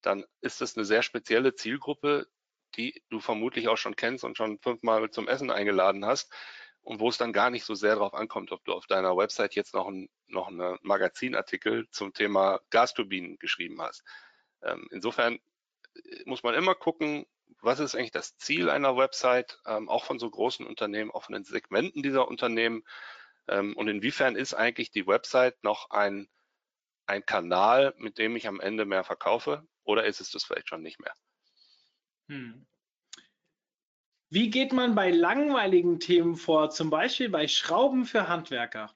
dann ist das eine sehr spezielle Zielgruppe, die du vermutlich auch schon kennst und schon fünfmal zum Essen eingeladen hast und wo es dann gar nicht so sehr darauf ankommt, ob du auf deiner Website jetzt noch, ein, noch einen Magazinartikel zum Thema Gasturbinen geschrieben hast. Ähm, insofern äh, muss man immer gucken, was ist eigentlich das Ziel einer Website, ähm, auch von so großen Unternehmen, auch von den Segmenten dieser Unternehmen ähm, und inwiefern ist eigentlich die Website noch ein, ein Kanal, mit dem ich am Ende mehr verkaufe oder ist es das vielleicht schon nicht mehr? Hm. Wie geht man bei langweiligen Themen vor, zum Beispiel bei Schrauben für Handwerker?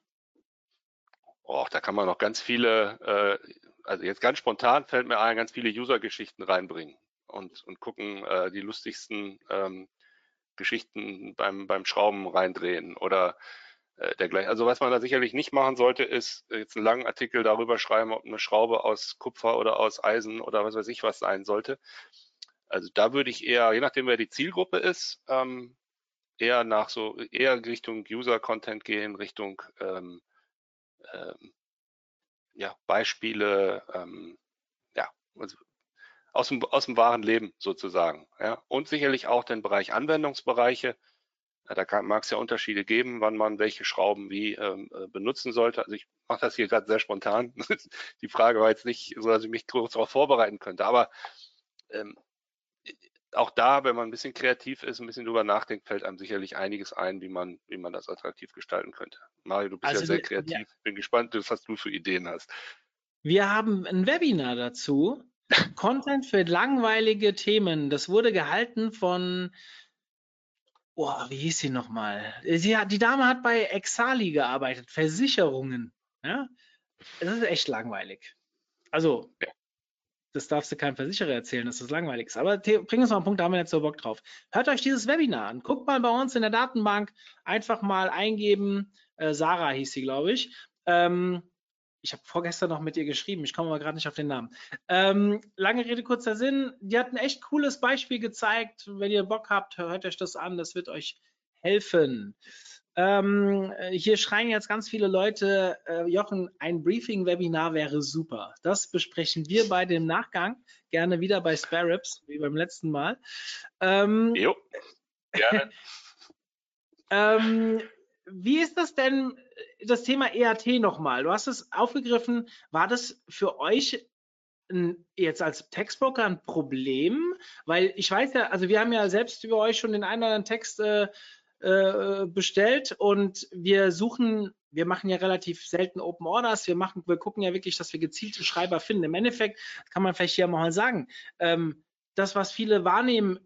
Oh, da kann man noch ganz viele, äh, also jetzt ganz spontan fällt mir ein, ganz viele User-Geschichten reinbringen und, und gucken, äh, die lustigsten ähm, Geschichten beim, beim Schrauben reindrehen oder äh, dergleichen. Also was man da sicherlich nicht machen sollte, ist jetzt einen langen Artikel darüber schreiben, ob eine Schraube aus Kupfer oder aus Eisen oder was weiß ich was sein sollte. Also da würde ich eher, je nachdem wer die Zielgruppe ist, ähm, eher nach so, eher Richtung User-Content gehen, Richtung ähm, ähm, ja, Beispiele, ähm, ja, also aus dem, aus dem wahren Leben sozusagen. Ja. Und sicherlich auch den Bereich Anwendungsbereiche. Da mag es ja Unterschiede geben, wann man welche Schrauben wie ähm, äh, benutzen sollte. Also ich mache das hier gerade sehr spontan. Die Frage war jetzt nicht so, dass ich mich kurz darauf vorbereiten könnte. Aber ähm, auch da, wenn man ein bisschen kreativ ist, ein bisschen drüber nachdenkt, fällt einem sicherlich einiges ein, wie man, wie man das attraktiv gestalten könnte. Mario, du bist also, ja sehr kreativ. Ja. Bin gespannt, was du für Ideen hast. Wir haben ein Webinar dazu. Content für langweilige Themen. Das wurde gehalten von, boah, wie hieß sie nochmal? Sie hat, die Dame hat bei Exali gearbeitet, Versicherungen. Ja, das ist echt langweilig. Also, das darfst du keinem Versicherer erzählen, dass das langweilig. Aber bring uns mal einen Punkt, da haben wir jetzt so Bock drauf. Hört euch dieses Webinar an. Guckt mal bei uns in der Datenbank, einfach mal eingeben. Äh, Sarah hieß sie, glaube ich. Ähm, ich habe vorgestern noch mit ihr geschrieben, ich komme aber gerade nicht auf den Namen. Ähm, lange Rede, kurzer Sinn. Die hat ein echt cooles Beispiel gezeigt. Wenn ihr Bock habt, hört euch das an, das wird euch helfen. Ähm, hier schreien jetzt ganz viele Leute, äh, Jochen, ein Briefing-Webinar wäre super. Das besprechen wir bei dem Nachgang gerne wieder bei Sparrows, wie beim letzten Mal. Ähm, Jo, gerne. ähm, wie ist das denn, das Thema EAT nochmal? Du hast es aufgegriffen. War das für euch ein, jetzt als Textbroker ein Problem? Weil ich weiß ja, also wir haben ja selbst über euch schon den einen oder anderen Text äh, äh, bestellt und wir suchen, wir machen ja relativ selten Open Orders, wir machen, wir gucken ja wirklich, dass wir gezielte Schreiber finden. Im Endeffekt kann man vielleicht hier mal sagen, ähm, das, was viele wahrnehmen,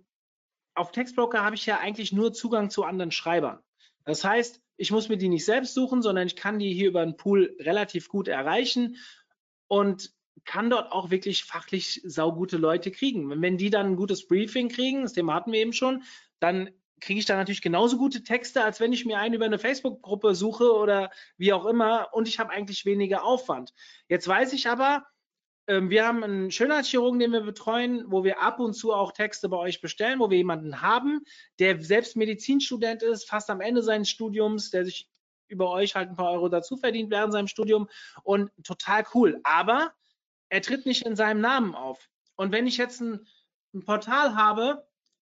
auf Textbroker habe ich ja eigentlich nur Zugang zu anderen Schreibern. Das heißt, ich muss mir die nicht selbst suchen, sondern ich kann die hier über einen Pool relativ gut erreichen und kann dort auch wirklich fachlich saugute Leute kriegen. Wenn die dann ein gutes Briefing kriegen, das Thema hatten wir eben schon, dann kriege ich da natürlich genauso gute Texte, als wenn ich mir einen über eine Facebook-Gruppe suche oder wie auch immer und ich habe eigentlich weniger Aufwand. Jetzt weiß ich aber, ähm, wir haben einen Schönheitschirurgen, den wir betreuen, wo wir ab und zu auch Texte bei euch bestellen, wo wir jemanden haben, der selbst Medizinstudent ist, fast am Ende seines Studiums, der sich über euch halt ein paar Euro dazu verdient während seinem Studium und total cool. Aber er tritt nicht in seinem Namen auf. Und wenn ich jetzt ein, ein Portal habe,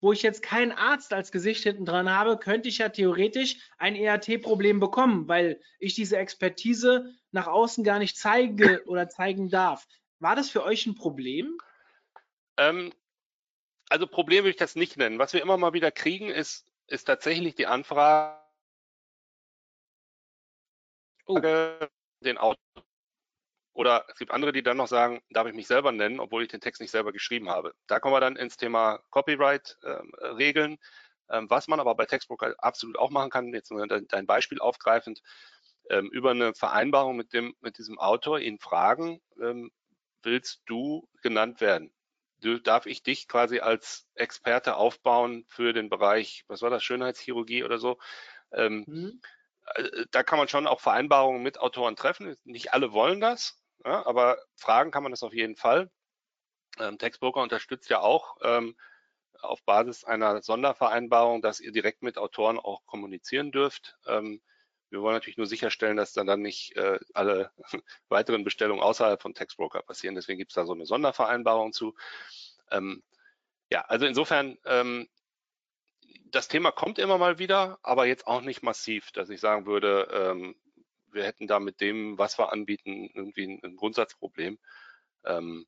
wo ich jetzt keinen Arzt als Gesicht hinten dran habe, könnte ich ja theoretisch ein EAT-Problem bekommen, weil ich diese Expertise nach außen gar nicht zeige oder zeigen darf. War das für euch ein Problem? Ähm, also Problem würde ich das nicht nennen. Was wir immer mal wieder kriegen, ist, ist tatsächlich die Anfrage, Oh. den Autor. Oder es gibt andere, die dann noch sagen, darf ich mich selber nennen, obwohl ich den Text nicht selber geschrieben habe. Da kommen wir dann ins Thema Copyright-Regeln. Ähm, was man aber bei Textbroker absolut auch machen kann, jetzt nur dein, Beispiel aufgreifend, ähm, über eine Vereinbarung mit dem, mit diesem Autor ihn fragen, ähm, willst du genannt werden? Du, darf ich dich quasi als Experte aufbauen für den Bereich, was war das, Schönheitschirurgie oder so? Ähm, Hm? äh, da kann man schon auch Vereinbarungen mit Autoren treffen. Nicht alle wollen das, ja, aber fragen kann man das auf jeden Fall. Ähm, Textbroker unterstützt ja auch ähm, auf Basis einer Sondervereinbarung, dass ihr direkt mit Autoren auch kommunizieren dürft. Ähm, wir wollen natürlich nur sicherstellen, dass dann, dann nicht äh, alle weiteren Bestellungen außerhalb von Textbroker passieren. Deswegen gibt es da so eine Sondervereinbarung zu. Ähm, ja, also insofern, ähm, das Thema kommt immer mal wieder, aber jetzt auch nicht massiv, dass ich sagen würde, ähm, wir hätten da mit dem, was wir anbieten, irgendwie ein, ein Grundsatzproblem. Ähm,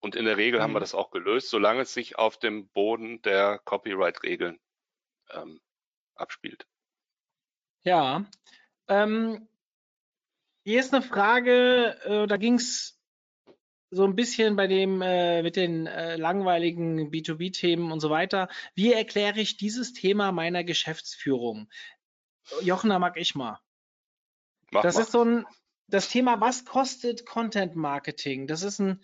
und in der Regel haben wir Mhm. das auch gelöst, solange es sich auf dem Boden der Copyright-Regeln ähm, abspielt. Ja. Ähm, hier ist eine Frage, äh, da ging es so ein bisschen bei dem äh, mit den äh, langweiligen B2B-Themen und so weiter. Wie erkläre ich dieses Thema meiner Geschäftsführung? Jochen, da mag ich mal. Mach Das mal. ist so ein, das Thema, was kostet Content Marketing? Das ist ein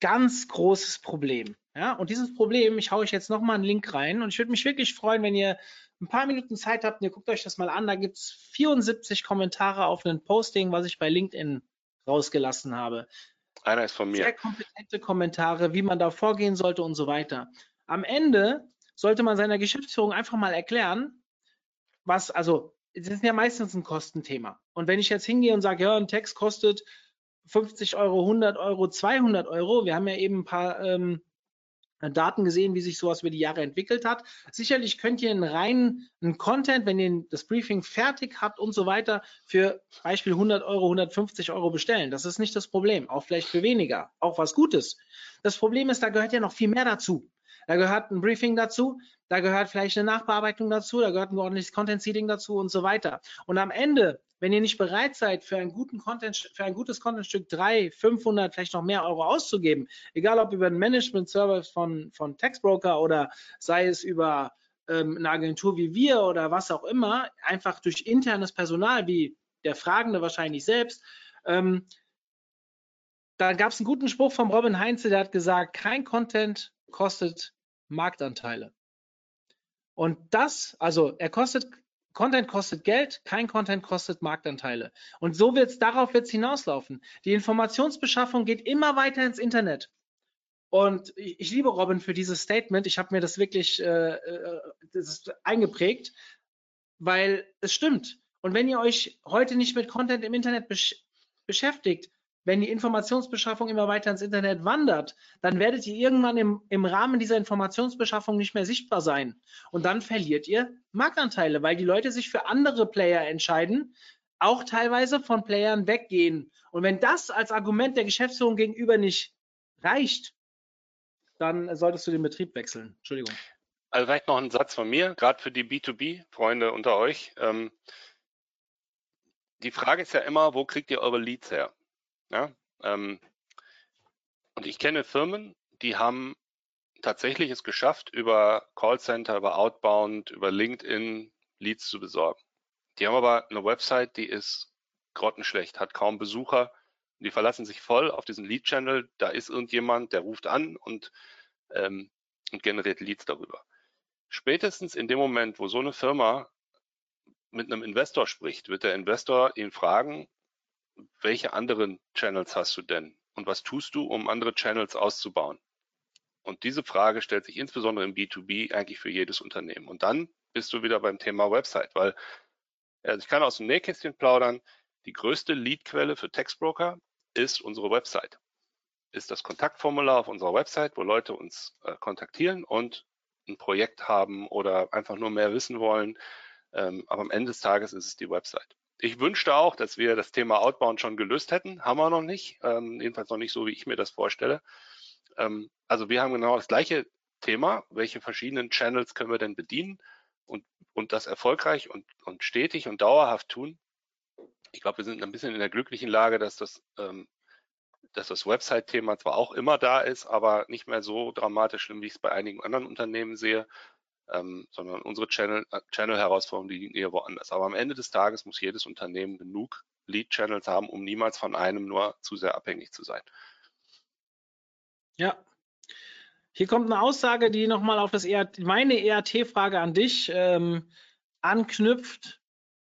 ganz großes Problem. Ja, und dieses Problem, ich haue euch jetzt nochmal einen Link rein und ich würde mich wirklich freuen, wenn ihr ein paar Minuten Zeit habt und ihr guckt euch das mal an. Da gibt es 74 Kommentare auf ein Posting, was ich bei LinkedIn rausgelassen habe. Einer ist von Sehr mir. kompetente Kommentare, wie man da vorgehen sollte und so weiter. Am Ende sollte man seiner Geschäftsführung einfach mal erklären, was, also, das ist ja meistens ein Kostenthema. Und wenn ich jetzt hingehe und sage, ja, ein Text kostet 50 Euro, 100 Euro, 200 Euro, wir haben ja eben ein paar ähm, Daten gesehen, wie sich sowas über die Jahre entwickelt hat. Sicherlich könnt ihr einen reinen einen Content, wenn ihr das Briefing fertig habt und so weiter, für Beispiel 100 Euro, 150 Euro bestellen. Das ist nicht das Problem. Auch vielleicht für weniger. Auch was Gutes. Das Problem ist, da gehört ja noch viel mehr dazu. Da gehört ein Briefing dazu. da gehört vielleicht eine Nachbearbeitung dazu, da gehört ein ordentliches Content Seeding dazu und so weiter. Und am Ende, wenn ihr nicht bereit seid, für einen guten Content, für ein gutes Contentstück 3, 500, vielleicht noch mehr Euro auszugeben, egal ob über einen Management-Service von, von Textbroker oder sei es über ähm, eine Agentur wie wir oder was auch immer, einfach durch internes Personal, wie der Fragende wahrscheinlich selbst, ähm, da gab es einen guten Spruch von Robin Heinze, der hat gesagt, kein Content kostet Marktanteile. Und das, also er kostet, Content kostet Geld, kein Content kostet Marktanteile. Und so wird es, darauf wird es hinauslaufen. Die Informationsbeschaffung geht immer weiter ins Internet. Und ich, liebe Robin für dieses Statement. Ich habe mir das wirklich äh, äh, das eingeprägt, weil es stimmt. Und wenn ihr euch heute nicht mit Content im Internet besch beschäftigt, wenn die Informationsbeschaffung immer weiter ins Internet wandert, dann werdet ihr irgendwann im, im Rahmen dieser Informationsbeschaffung nicht mehr sichtbar sein. Und dann verliert ihr Marktanteile, weil die Leute sich für andere Player entscheiden, auch teilweise von Playern weggehen. Und wenn das als Argument der Geschäftsführung gegenüber nicht reicht, dann solltest du den Betrieb wechseln. Entschuldigung. Also vielleicht noch ein Satz von mir, gerade für die B2B-Freunde unter euch. Ähm, die Frage ist ja immer, wo kriegt ihr eure Leads her? Ja, ähm, und ich kenne Firmen, die haben tatsächlich es geschafft, über Callcenter, über Outbound, über LinkedIn Leads zu besorgen. Die haben aber eine Website, die ist grottenschlecht, hat kaum Besucher. Die verlassen sich voll auf diesen Lead-Channel. Da ist irgendjemand, der ruft an und, ähm, und generiert Leads darüber. Spätestens in dem Moment, wo so eine Firma mit einem Investor spricht, wird der Investor ihn fragen, welche anderen Channels hast du denn? Und was tust du, um andere Channels auszubauen? Und diese Frage stellt sich insbesondere im B2B eigentlich für jedes Unternehmen. Und dann bist du wieder beim Thema Website, weil also ich kann aus dem Nähkästchen plaudern, die größte Leadquelle für Textbroker ist unsere Website. Ist das Kontaktformular auf unserer Website, wo Leute uns äh, kontaktieren und ein Projekt haben oder einfach nur mehr wissen wollen. Ähm, aber am Ende des Tages ist es die Website. Ich wünschte auch, dass wir das Thema Outbound schon gelöst hätten. Haben wir noch nicht. Ähm, jedenfalls noch nicht so, wie ich mir das vorstelle. Ähm, also wir haben genau das gleiche Thema. Welche verschiedenen Channels können wir denn bedienen und, und das erfolgreich und, und stetig und dauerhaft tun? Ich glaube, wir sind ein bisschen in der glücklichen Lage, dass das, ähm, dass das Website-Thema zwar auch immer da ist, aber nicht mehr so dramatisch wie ich es bei einigen anderen Unternehmen sehe ähm, sondern unsere Channel, äh, Channel-Herausforderungen liegen eher woanders. Aber am Ende des Tages muss jedes Unternehmen genug Lead-Channels haben, um niemals von einem nur zu sehr abhängig zu sein. Ja. Hier kommt eine Aussage, die nochmal auf das ERT, meine ERT-Frage an dich ähm, anknüpft.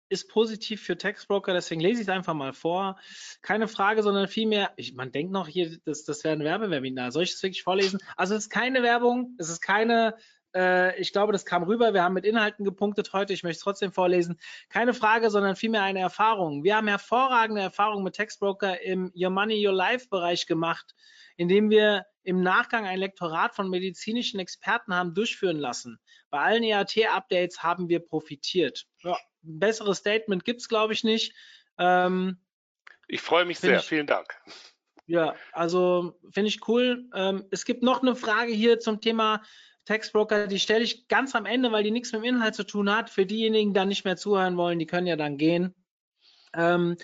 Ist positiv für Textbroker, deswegen lese ich es einfach mal vor. Keine Frage, sondern vielmehr, ich, man denkt noch hier, das, das wäre ein Werbewebinar. Soll ich es wirklich vorlesen? Also es ist keine Werbung, es ist keine äh, ich glaube, das kam rüber. Wir haben mit Inhalten gepunktet heute. Ich möchte es trotzdem vorlesen. Keine Frage, sondern vielmehr eine Erfahrung. Wir haben hervorragende Erfahrungen mit Textbroker im Your Money, Your Life Bereich gemacht, indem wir im Nachgang ein Lektorat von medizinischen Experten haben durchführen lassen. Bei allen EAT-Updates haben wir profitiert. Ja, ein besseres Statement gibt es, glaube ich, nicht. Ähm, ich freue mich sehr. Ich, Vielen Dank. Ja, also finde ich cool. Ähm, es gibt noch eine Frage hier zum Thema Textbroker, die stelle ich ganz am Ende, weil die nichts mit dem Inhalt zu tun hat. Für diejenigen, die dann nicht mehr zuhören wollen, die können ja dann gehen. Ähm,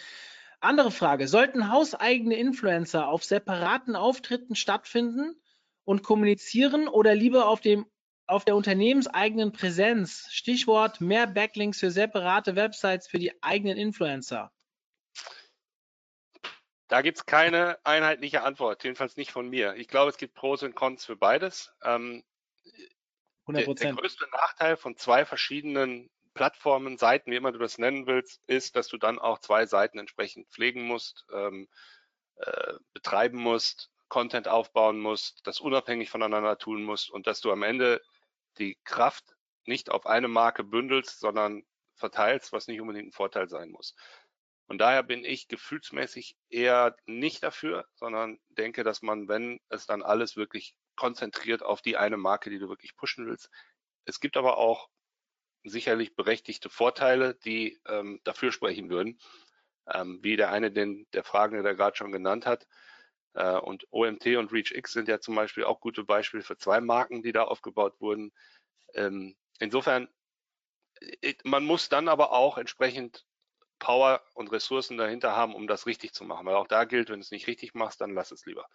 andere Frage. Sollten hauseigene Influencer auf separaten Auftritten stattfinden und kommunizieren oder lieber auf dem auf der unternehmenseigenen Präsenz? Stichwort mehr Backlinks für separate Websites für die eigenen Influencer. Da gibt es keine einheitliche Antwort, jedenfalls nicht von mir. Ich glaube, es gibt Pros und Cons für beides. Ähm, 100 Der, der größte Nachteil von zwei verschiedenen Plattformen, Seiten, wie immer du das nennen willst, ist, dass du dann auch zwei Seiten entsprechend pflegen musst, ähm, äh, betreiben musst, Content aufbauen musst, das unabhängig voneinander tun musst und dass du am Ende die Kraft nicht auf eine Marke bündelst, sondern verteilst, was nicht unbedingt ein Vorteil sein muss. Und daher bin ich gefühlsmäßig eher nicht dafür, sondern denke, dass man, wenn es dann alles wirklich konzentriert auf die eine Marke, die du wirklich pushen willst. Es gibt aber auch sicherlich berechtigte Vorteile, die ähm, dafür sprechen würden, ähm, wie der eine, den der Fragende da gerade schon genannt hat. Äh, und OMT und ReachX sind ja zum Beispiel auch gute Beispiele für zwei Marken, die da aufgebaut wurden. Ähm, insofern, äh, man muss dann aber auch entsprechend Power und Ressourcen dahinter haben, um das richtig zu machen. Weil auch da gilt, wenn du es nicht richtig machst, dann lass es lieber.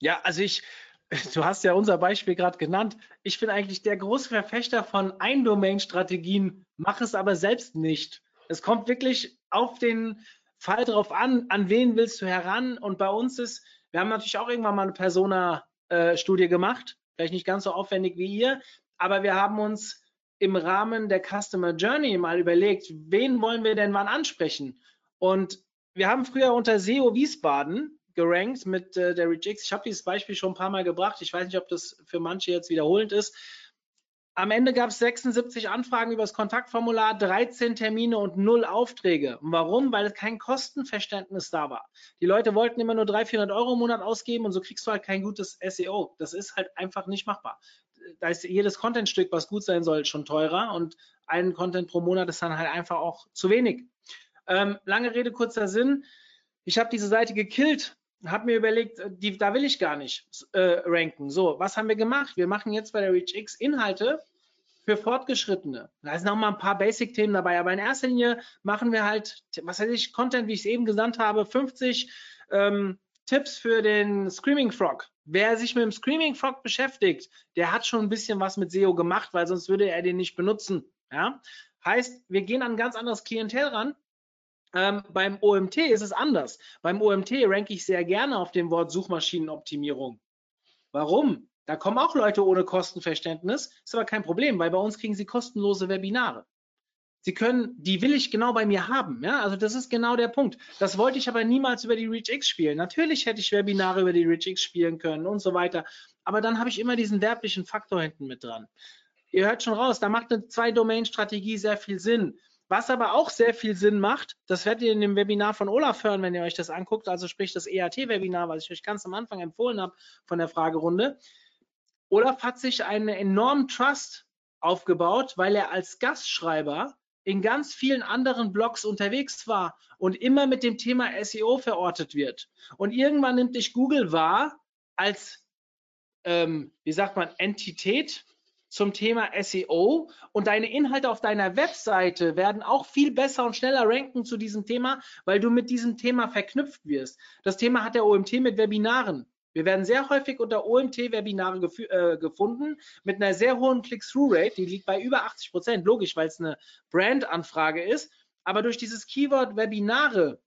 Ja, also ich, du hast ja unser Beispiel gerade genannt. Ich bin eigentlich der große Verfechter von Ein-Domain-Strategien, mach es aber selbst nicht. Es kommt wirklich auf den Fall drauf an, an wen willst du heran. Und bei uns ist, wir haben natürlich auch irgendwann mal eine Persona-Studie äh, gemacht, vielleicht nicht ganz so aufwendig wie ihr, aber wir haben uns im Rahmen der Customer Journey mal überlegt, wen wollen wir denn wann ansprechen? Und wir haben früher unter SEO Wiesbaden gerankt mit äh, der ReachX. Ich habe dieses Beispiel schon ein paar Mal gebracht. Ich weiß nicht, ob das für manche jetzt wiederholend ist. Am Ende gab es 76 Anfragen über das Kontaktformular, 13 Termine und 0 Aufträge. Warum? Weil kein Kostenverständnis da war. Die Leute wollten immer nur 300, 400 Euro im Monat ausgeben und so kriegst du halt kein gutes SEO. Das ist halt einfach nicht machbar. Da ist jedes Contentstück, was gut sein soll, schon teurer und ein Content pro Monat ist dann halt einfach auch zu wenig. Ähm, lange Rede, kurzer Sinn. Ich habe diese Seite gekillt habe mir überlegt, äh, die, da will ich gar nicht äh, ranken. So, was haben wir gemacht? Wir machen jetzt bei der ReachX Inhalte für Fortgeschrittene. Da sind noch mal ein paar Basic-Themen dabei, aber in erster Linie machen wir halt, was weiß ich, Content, wie ich es eben genannt habe, 50 ähm, Tipps für den Screaming Frog. Wer sich mit dem Screaming Frog beschäftigt, der hat schon ein bisschen was mit SEO gemacht, weil sonst würde er den nicht benutzen. Ja? Heißt, wir gehen an ein ganz anderes Klientel ran, ähm, beim OMT ist es anders. Beim OMT ranke ich sehr gerne auf dem Wort Suchmaschinenoptimierung. Warum? Da kommen auch Leute ohne Kostenverständnis, ist aber kein Problem, weil bei uns kriegen sie kostenlose Webinare. Sie können, die will ich genau bei mir haben. Ja, also das ist genau der Punkt. Das wollte ich aber niemals über die ReachX spielen. Natürlich hätte ich Webinare über die ReachX spielen können und so weiter. Aber dann habe ich immer diesen werblichen Faktor hinten mit dran. Ihr hört schon raus, da macht eine Zwei-Domain-Strategie sehr viel Sinn. Was aber auch sehr viel Sinn macht, das werdet ihr in dem Webinar von Olaf hören, wenn ihr euch das anguckt, also sprich das EAT-Webinar, was ich euch ganz am Anfang empfohlen habe von der Fragerunde. Olaf hat sich einen enormen Trust aufgebaut, weil er als Gastschreiber in ganz vielen anderen Blogs unterwegs war und immer mit dem Thema SEO verortet wird. Und irgendwann nimmt dich Google wahr als, ähm, wie sagt man, Entität, zum Thema SEO und deine Inhalte auf deiner Webseite werden auch viel besser und schneller ranken zu diesem Thema, weil du mit diesem Thema verknüpft wirst. Das Thema hat der OMT mit Webinaren. Wir werden sehr häufig unter OMT-Webinare äh, gefunden mit einer sehr hohen Click-Through-Rate, die liegt bei über 80 Prozent, logisch, weil es eine Brand-Anfrage ist. Aber durch dieses Keyword Webinare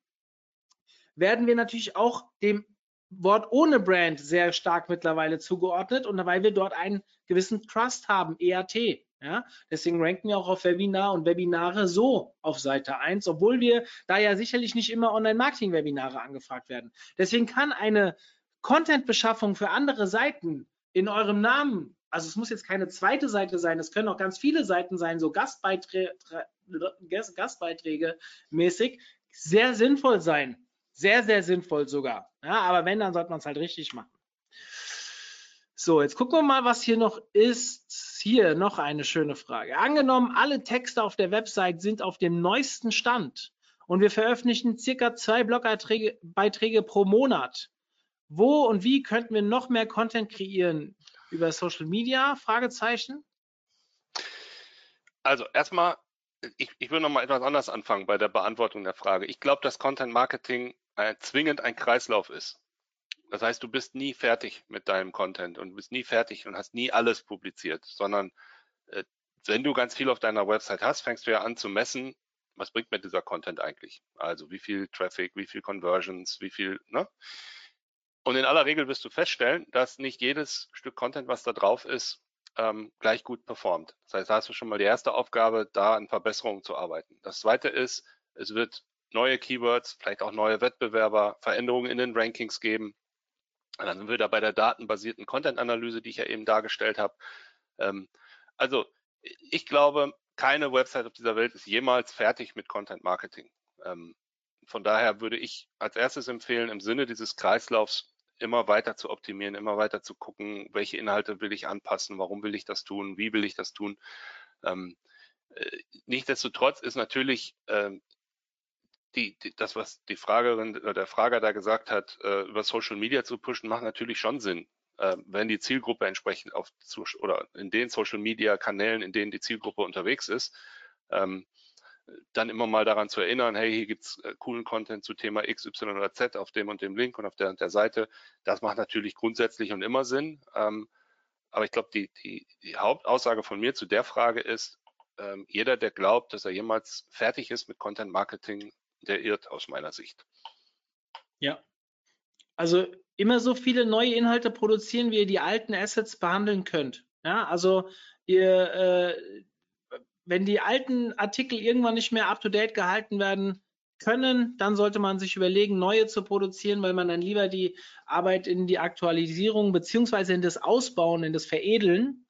werden wir natürlich auch dem Wort ohne Brand sehr stark mittlerweile zugeordnet und weil wir dort einen gewissen Trust haben, EAT. Ja, deswegen ranken wir auch auf Webinar und Webinare so auf Seite 1, obwohl wir da ja sicherlich nicht immer Online-Marketing-Webinare angefragt werden. Deswegen kann eine Content-Beschaffung für andere Seiten in eurem Namen, also es muss jetzt keine zweite Seite sein, es können auch ganz viele Seiten sein, so Gastbeiträge, Gastbeiträge mäßig, sehr sinnvoll sein. Sehr, sehr sinnvoll sogar. Ja, aber wenn, dann sollte man es halt richtig machen. So, jetzt gucken wir mal, was hier noch ist. Hier noch eine schöne Frage. Angenommen, alle Texte auf der Website sind auf dem neuesten Stand und wir veröffentlichen circa zwei Blogbeiträge pro Monat. Wo und wie könnten wir noch mehr Content kreieren? Über Social Media? Fragezeichen. Also erstmal, ich, ich will noch mal etwas anders anfangen bei der Beantwortung der Frage. Ich glaube, dass Content Marketing äh, zwingend ein Kreislauf ist. Das heißt, du bist nie fertig mit deinem Content und bist nie fertig und hast nie alles publiziert, sondern äh, wenn du ganz viel auf deiner Website hast, fängst du ja an zu messen, was bringt mir dieser Content eigentlich? Also wie viel Traffic, wie viel Conversions, wie viel, ne? Und in aller Regel wirst du feststellen, dass nicht jedes Stück Content, was da drauf ist, ähm, gleich gut performt. Das heißt, da hast du schon mal die erste Aufgabe, da an Verbesserungen zu arbeiten. Das zweite ist, es wird neue Keywords, vielleicht auch neue Wettbewerber, Veränderungen in den Rankings geben. Und dann sind wir da bei der datenbasierten Content-Analyse, die ich ja eben dargestellt habe. Ähm, also ich glaube, keine Website auf dieser Welt ist jemals fertig mit Content Marketing. Ähm, von daher würde ich als erstes empfehlen, im Sinne dieses Kreislaufs immer weiter zu optimieren, immer weiter zu gucken, welche Inhalte will ich anpassen, warum will ich das tun, wie will ich das tun. Ähm, äh, nichtsdestotrotz ist natürlich ähm, die, die, das, was die Fragerin oder der Frager da gesagt hat, äh, über Social Media zu pushen, macht natürlich schon Sinn. äh, wenn die Zielgruppe entsprechend auf oder in den Social Media Kanälen, in denen die Zielgruppe unterwegs ist, ähm, dann immer mal daran zu erinnern, hey, hier gibt's äh, coolen Content zu Thema X, Y oder Z auf dem und dem Link und auf der, der Seite. Das macht natürlich grundsätzlich und immer Sinn. Ähm, aber ich glaube, die, die, die Hauptaussage von mir zu der Frage ist, ähm, jeder, der glaubt, dass er jemals fertig ist mit Content Marketing, der irrt aus meiner Sicht. Ja. Also immer so viele neue Inhalte produzieren, wie ihr die alten Assets behandeln könnt. Ja, also ihr, äh, wenn die alten Artikel irgendwann nicht mehr up-to-date gehalten werden können, dann sollte man sich überlegen, neue zu produzieren, weil man dann lieber die Arbeit in die Aktualisierung beziehungsweise in das Ausbauen, in das Veredeln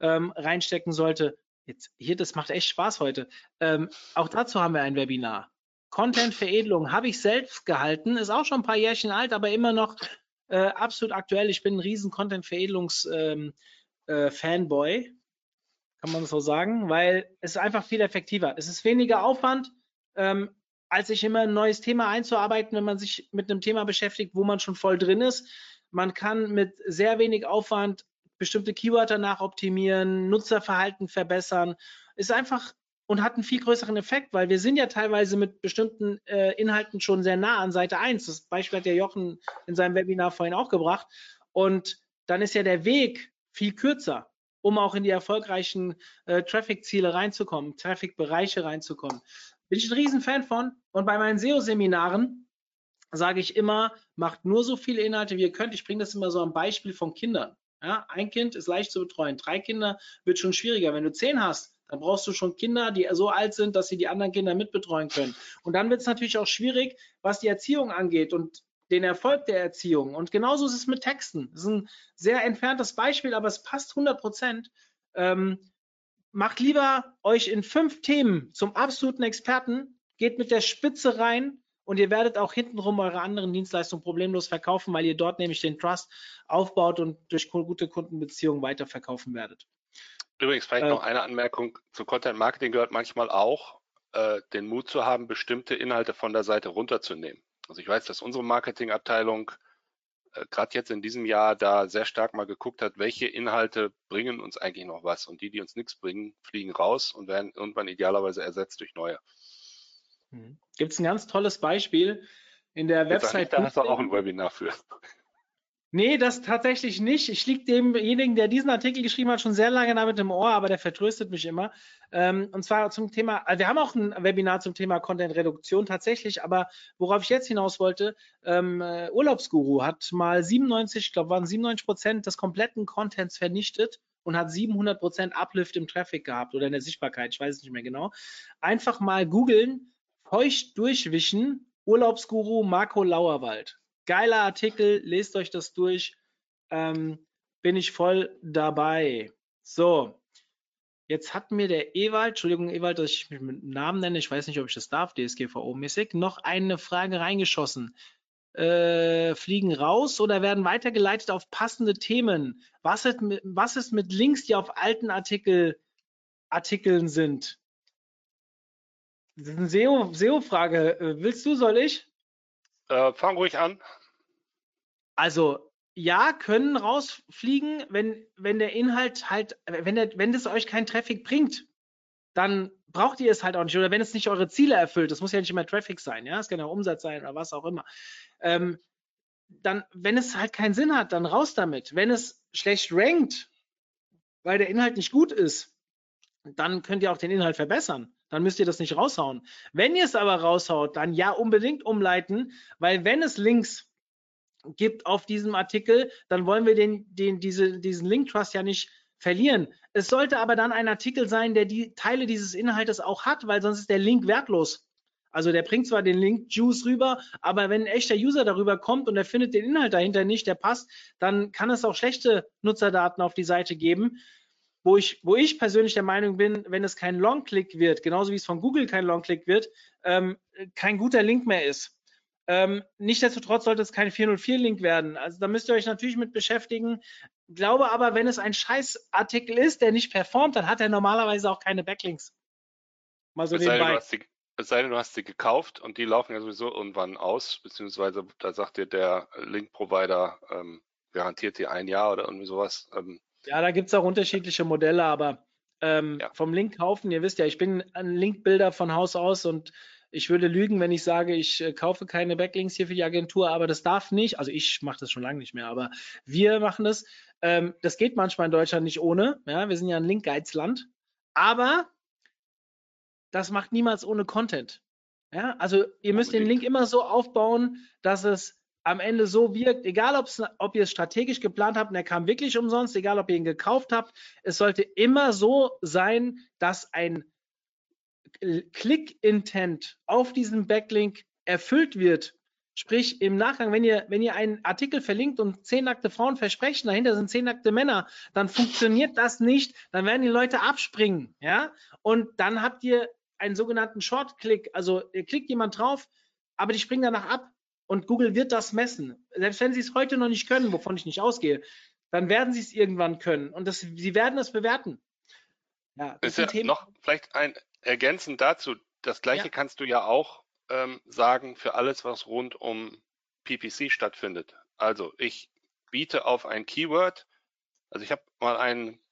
ähm, reinstecken sollte. Jetzt hier, das macht echt Spaß heute. Ähm, auch dazu haben wir ein Webinar. Content-Veredelung habe ich selbst gehalten, ist auch schon ein paar Jährchen alt, aber immer noch äh, absolut aktuell. Ich bin ein riesen Content-Veredelungs-Fanboy. Ähm, äh, kann man so sagen, weil es ist einfach viel effektiver. Es ist weniger Aufwand, ähm, als sich immer ein neues Thema einzuarbeiten, wenn man sich mit einem Thema beschäftigt, wo man schon voll drin ist. Man kann mit sehr wenig Aufwand bestimmte Keywörter nachoptimieren, Nutzerverhalten verbessern. Ist einfach und hat einen viel größeren Effekt, weil wir sind ja teilweise mit bestimmten äh, Inhalten schon sehr nah an Seite 1. Das Beispiel hat der Jochen in seinem Webinar vorhin auch gebracht. Und dann ist ja der Weg viel kürzer um auch in die erfolgreichen äh, Traffic-Ziele reinzukommen, Traffic-Bereiche reinzukommen. Bin ich ein Riesenfan von. Und bei meinen SEO-Seminaren sage ich immer, macht nur so viele Inhalte, wie ihr könnt. Ich bringe das immer so am Beispiel von Kindern. Ja, ein Kind ist leicht zu betreuen. Drei Kinder wird schon schwieriger. Wenn du zehn hast, dann brauchst du schon Kinder, die so alt sind, dass sie die anderen Kinder mitbetreuen können. Und dann wird es natürlich auch schwierig, was die Erziehung angeht. Und den Erfolg der Erziehung. Und genauso ist es mit Texten. Das ist ein sehr entferntes Beispiel, aber es passt 100 Prozent. Ähm, macht lieber euch in fünf Themen zum absoluten Experten, geht mit der Spitze rein und ihr werdet auch hintenrum eure anderen Dienstleistungen problemlos verkaufen, weil ihr dort nämlich den Trust aufbaut und durch gute Kundenbeziehungen weiterverkaufen werdet. Übrigens vielleicht äh, noch eine Anmerkung zu Content Marketing gehört manchmal auch, äh, den Mut zu haben, bestimmte Inhalte von der Seite runterzunehmen. Also ich weiß, dass unsere Marketingabteilung äh, gerade jetzt in diesem Jahr da sehr stark mal geguckt hat, welche Inhalte bringen uns eigentlich noch was. Und die, die uns nichts bringen, fliegen raus und werden irgendwann idealerweise ersetzt durch neue. Mhm. Gibt es ein ganz tolles Beispiel in der Website. Da hast du auch ein Webinar für. Nee, das tatsächlich nicht. Ich liege demjenigen, der diesen Artikel geschrieben hat, schon sehr lange damit im Ohr, aber der vertröstet mich immer. Ähm, und zwar zum Thema, also wir haben auch ein Webinar zum Thema Content-Reduktion tatsächlich, aber worauf ich jetzt hinaus wollte, ähm, äh, Urlaubsguru hat mal 97, ich glaube, waren 97 Prozent des kompletten Contents vernichtet und hat 700 Prozent Uplift im Traffic gehabt oder in der Sichtbarkeit, ich weiß es nicht mehr genau. Einfach mal googeln, feucht durchwischen, Urlaubsguru Marco Lauerwald Geiler Artikel, lest euch das durch. Ähm, bin ich voll dabei. So, jetzt hat mir der Ewald, Entschuldigung, Ewald, dass ich mich mit Namen nenne, ich weiß nicht, ob ich das darf, DSGVO-mäßig, noch eine Frage reingeschossen. Äh, fliegen raus oder werden weitergeleitet auf passende Themen? Was ist mit, was ist mit Links, die auf alten Artikel, Artikeln sind? Das ist eine SEO-Frage. SEO Willst du, soll ich? Äh, fang ruhig an. Also ja, können rausfliegen, wenn, wenn der Inhalt halt, wenn, der, wenn das euch keinen Traffic bringt, dann braucht ihr es halt auch nicht. Oder wenn es nicht eure Ziele erfüllt, das muss ja nicht immer Traffic sein, ja, es kann ja Umsatz sein oder was auch immer. Ähm, dann, wenn es halt keinen Sinn hat, dann raus damit. Wenn es schlecht rankt, weil der Inhalt nicht gut ist, dann könnt ihr auch den Inhalt verbessern. Dann müsst ihr das nicht raushauen. Wenn ihr es aber raushaut, dann ja unbedingt umleiten, weil wenn es Links gibt auf diesem Artikel, dann wollen wir den, den, diese, diesen Link Trust ja nicht verlieren. Es sollte aber dann ein Artikel sein, der die Teile dieses Inhaltes auch hat, weil sonst ist der Link wertlos. Also der bringt zwar den Link Juice rüber, aber wenn ein echter User darüber kommt und er findet den Inhalt dahinter nicht, der passt, dann kann es auch schlechte Nutzerdaten auf die Seite geben. Wo ich, wo ich persönlich der Meinung bin, wenn es kein Long-Click wird, genauso wie es von Google kein Long-Click wird, ähm, kein guter Link mehr ist. Ähm, nichtsdestotrotz sollte es kein 404-Link werden. Also da müsst ihr euch natürlich mit beschäftigen. Glaube aber, wenn es ein Scheißartikel ist, der nicht performt, dann hat er normalerweise auch keine Backlinks. Mal so es nebenbei. Sei denn, es sei denn, du hast sie gekauft und die laufen ja sowieso irgendwann aus, beziehungsweise da sagt dir der Link-Provider, ähm, garantiert dir ein Jahr oder irgendwie sowas. Ähm, Ja, da gibt es auch unterschiedliche Modelle, aber ähm, Ja. vom Link kaufen, ihr wisst ja, ich bin ein Linkbilder von Haus aus und ich würde lügen, wenn ich sage, ich äh, kaufe keine Backlinks hier für die Agentur, aber das darf nicht. Also ich mache das schon lange nicht mehr, aber wir machen das. Ähm, das geht manchmal in Deutschland nicht ohne. Ja, wir sind ja ein Linkgeizland. Aber das macht niemals ohne Content. Ja, also ihr müsst den Unbedingt. Link immer so aufbauen, dass es am Ende so wirkt, egal ob ihr es strategisch geplant habt und er kam wirklich umsonst, egal ob ihr ihn gekauft habt, es sollte immer so sein, dass ein Click-Intent auf diesen Backlink erfüllt wird. Sprich, im Nachgang, wenn ihr, wenn ihr einen Artikel verlinkt und zehn nackte Frauen versprechen, dahinter sind zehn nackte Männer, dann funktioniert das nicht, dann werden die Leute abspringen, ja, und dann habt ihr einen sogenannten Short-Click, also ihr klickt jemand drauf, aber die springen danach ab und Google wird das messen. Selbst wenn sie es heute noch nicht können, wovon ich nicht ausgehe, dann werden sie es irgendwann können und das, sie werden es bewerten. Ja, das Ist sind ja Themen. noch vielleicht ein ergänzend dazu. Das gleiche Ja. kannst du ja auch ähm, sagen für alles, was rund um PPC stattfindet. Also ich biete auf ein Keyword. Also ich habe mal einen,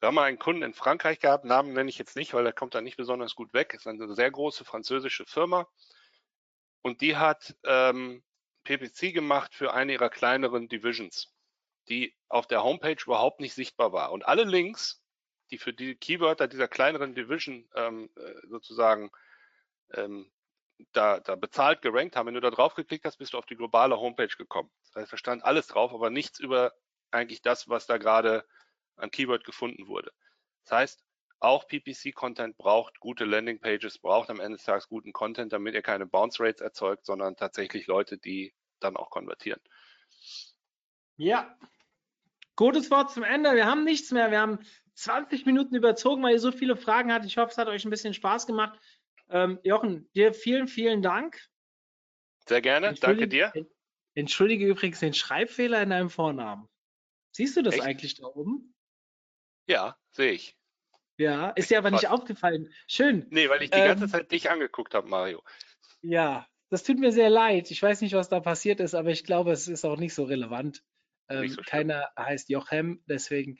wir haben mal einen Kunden in Frankreich gehabt, Namen nenne ich jetzt nicht, weil der kommt da nicht besonders gut weg. Ist eine sehr große französische Firma und die hat ähm, PPC gemacht für eine ihrer kleineren Divisions, die auf der Homepage überhaupt nicht sichtbar war. Und alle Links, die für die Keywörter dieser kleineren Division ähm, äh, sozusagen ähm, da, da bezahlt gerankt haben, wenn du da drauf geklickt hast, bist du auf die globale Homepage gekommen. Das heißt, da stand alles drauf, aber nichts über eigentlich das, was da gerade an Keyword gefunden wurde. Das heißt, auch PPC-Content braucht gute Landingpages, braucht am Ende des Tages guten Content, damit ihr keine Bounce Rates erzeugt, sondern tatsächlich Leute, die dann auch konvertieren. Ja. Gutes Wort zum Ende. Wir haben nichts mehr. Wir haben 20 Minuten überzogen, weil ihr so viele Fragen hattet. Ich hoffe, es hat euch ein bisschen Spaß gemacht. Ähm, Jochen, dir vielen, vielen Dank. Sehr gerne, danke dir. Entschuldige übrigens den Schreibfehler in deinem Vornamen. Siehst du das Echt? eigentlich da oben? Ja, sehe ich. Ja, ist dir aber nicht aufgefallen. Schön. Nee, weil ich die ganze Ähm, Zeit dich angeguckt habe, Mario. Ja, das tut mir sehr leid. Ich weiß nicht, was da passiert ist, aber ich glaube, es ist auch nicht so relevant. Ähm, so keiner heißt Jochem, deswegen.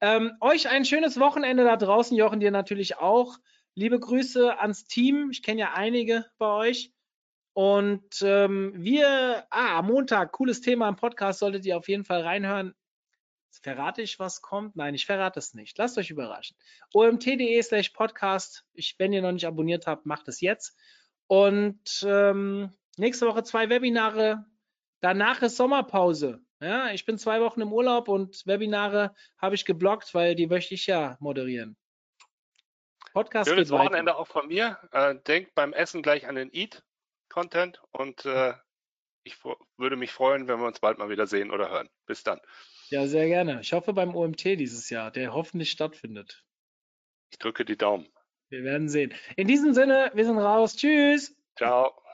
Ähm, euch ein schönes Wochenende da draußen, Jochen, dir natürlich auch. Liebe Grüße ans Team. Ich kenne ja einige bei euch. Und ähm, wir, ah, am Montag, cooles Thema im Podcast, solltet ihr auf jeden Fall reinhören. Verrate ich, was kommt? Nein, ich verrate es nicht. Lasst euch überraschen. omt.de slash podcast. Ich, wenn ihr noch nicht abonniert habt, macht es jetzt. Und ähm, nächste Woche zwei Webinare. Danach ist Sommerpause. Ja, ich bin zwei Wochen im Urlaub und Webinare habe ich geblockt, weil die möchte ich ja moderieren. Podcast Schönes weiter. Wochenende auch von mir. Äh, denkt beim Essen gleich an den Eat-Content und äh, ich würde mich freuen, wenn wir uns bald mal wieder sehen oder hören. Bis dann. Ja, sehr gerne. Ich hoffe beim OMT dieses Jahr, der hoffentlich stattfindet. Ich drücke die Daumen. Wir werden sehen. In diesem Sinne, wir sind raus. Tschüss. Ciao.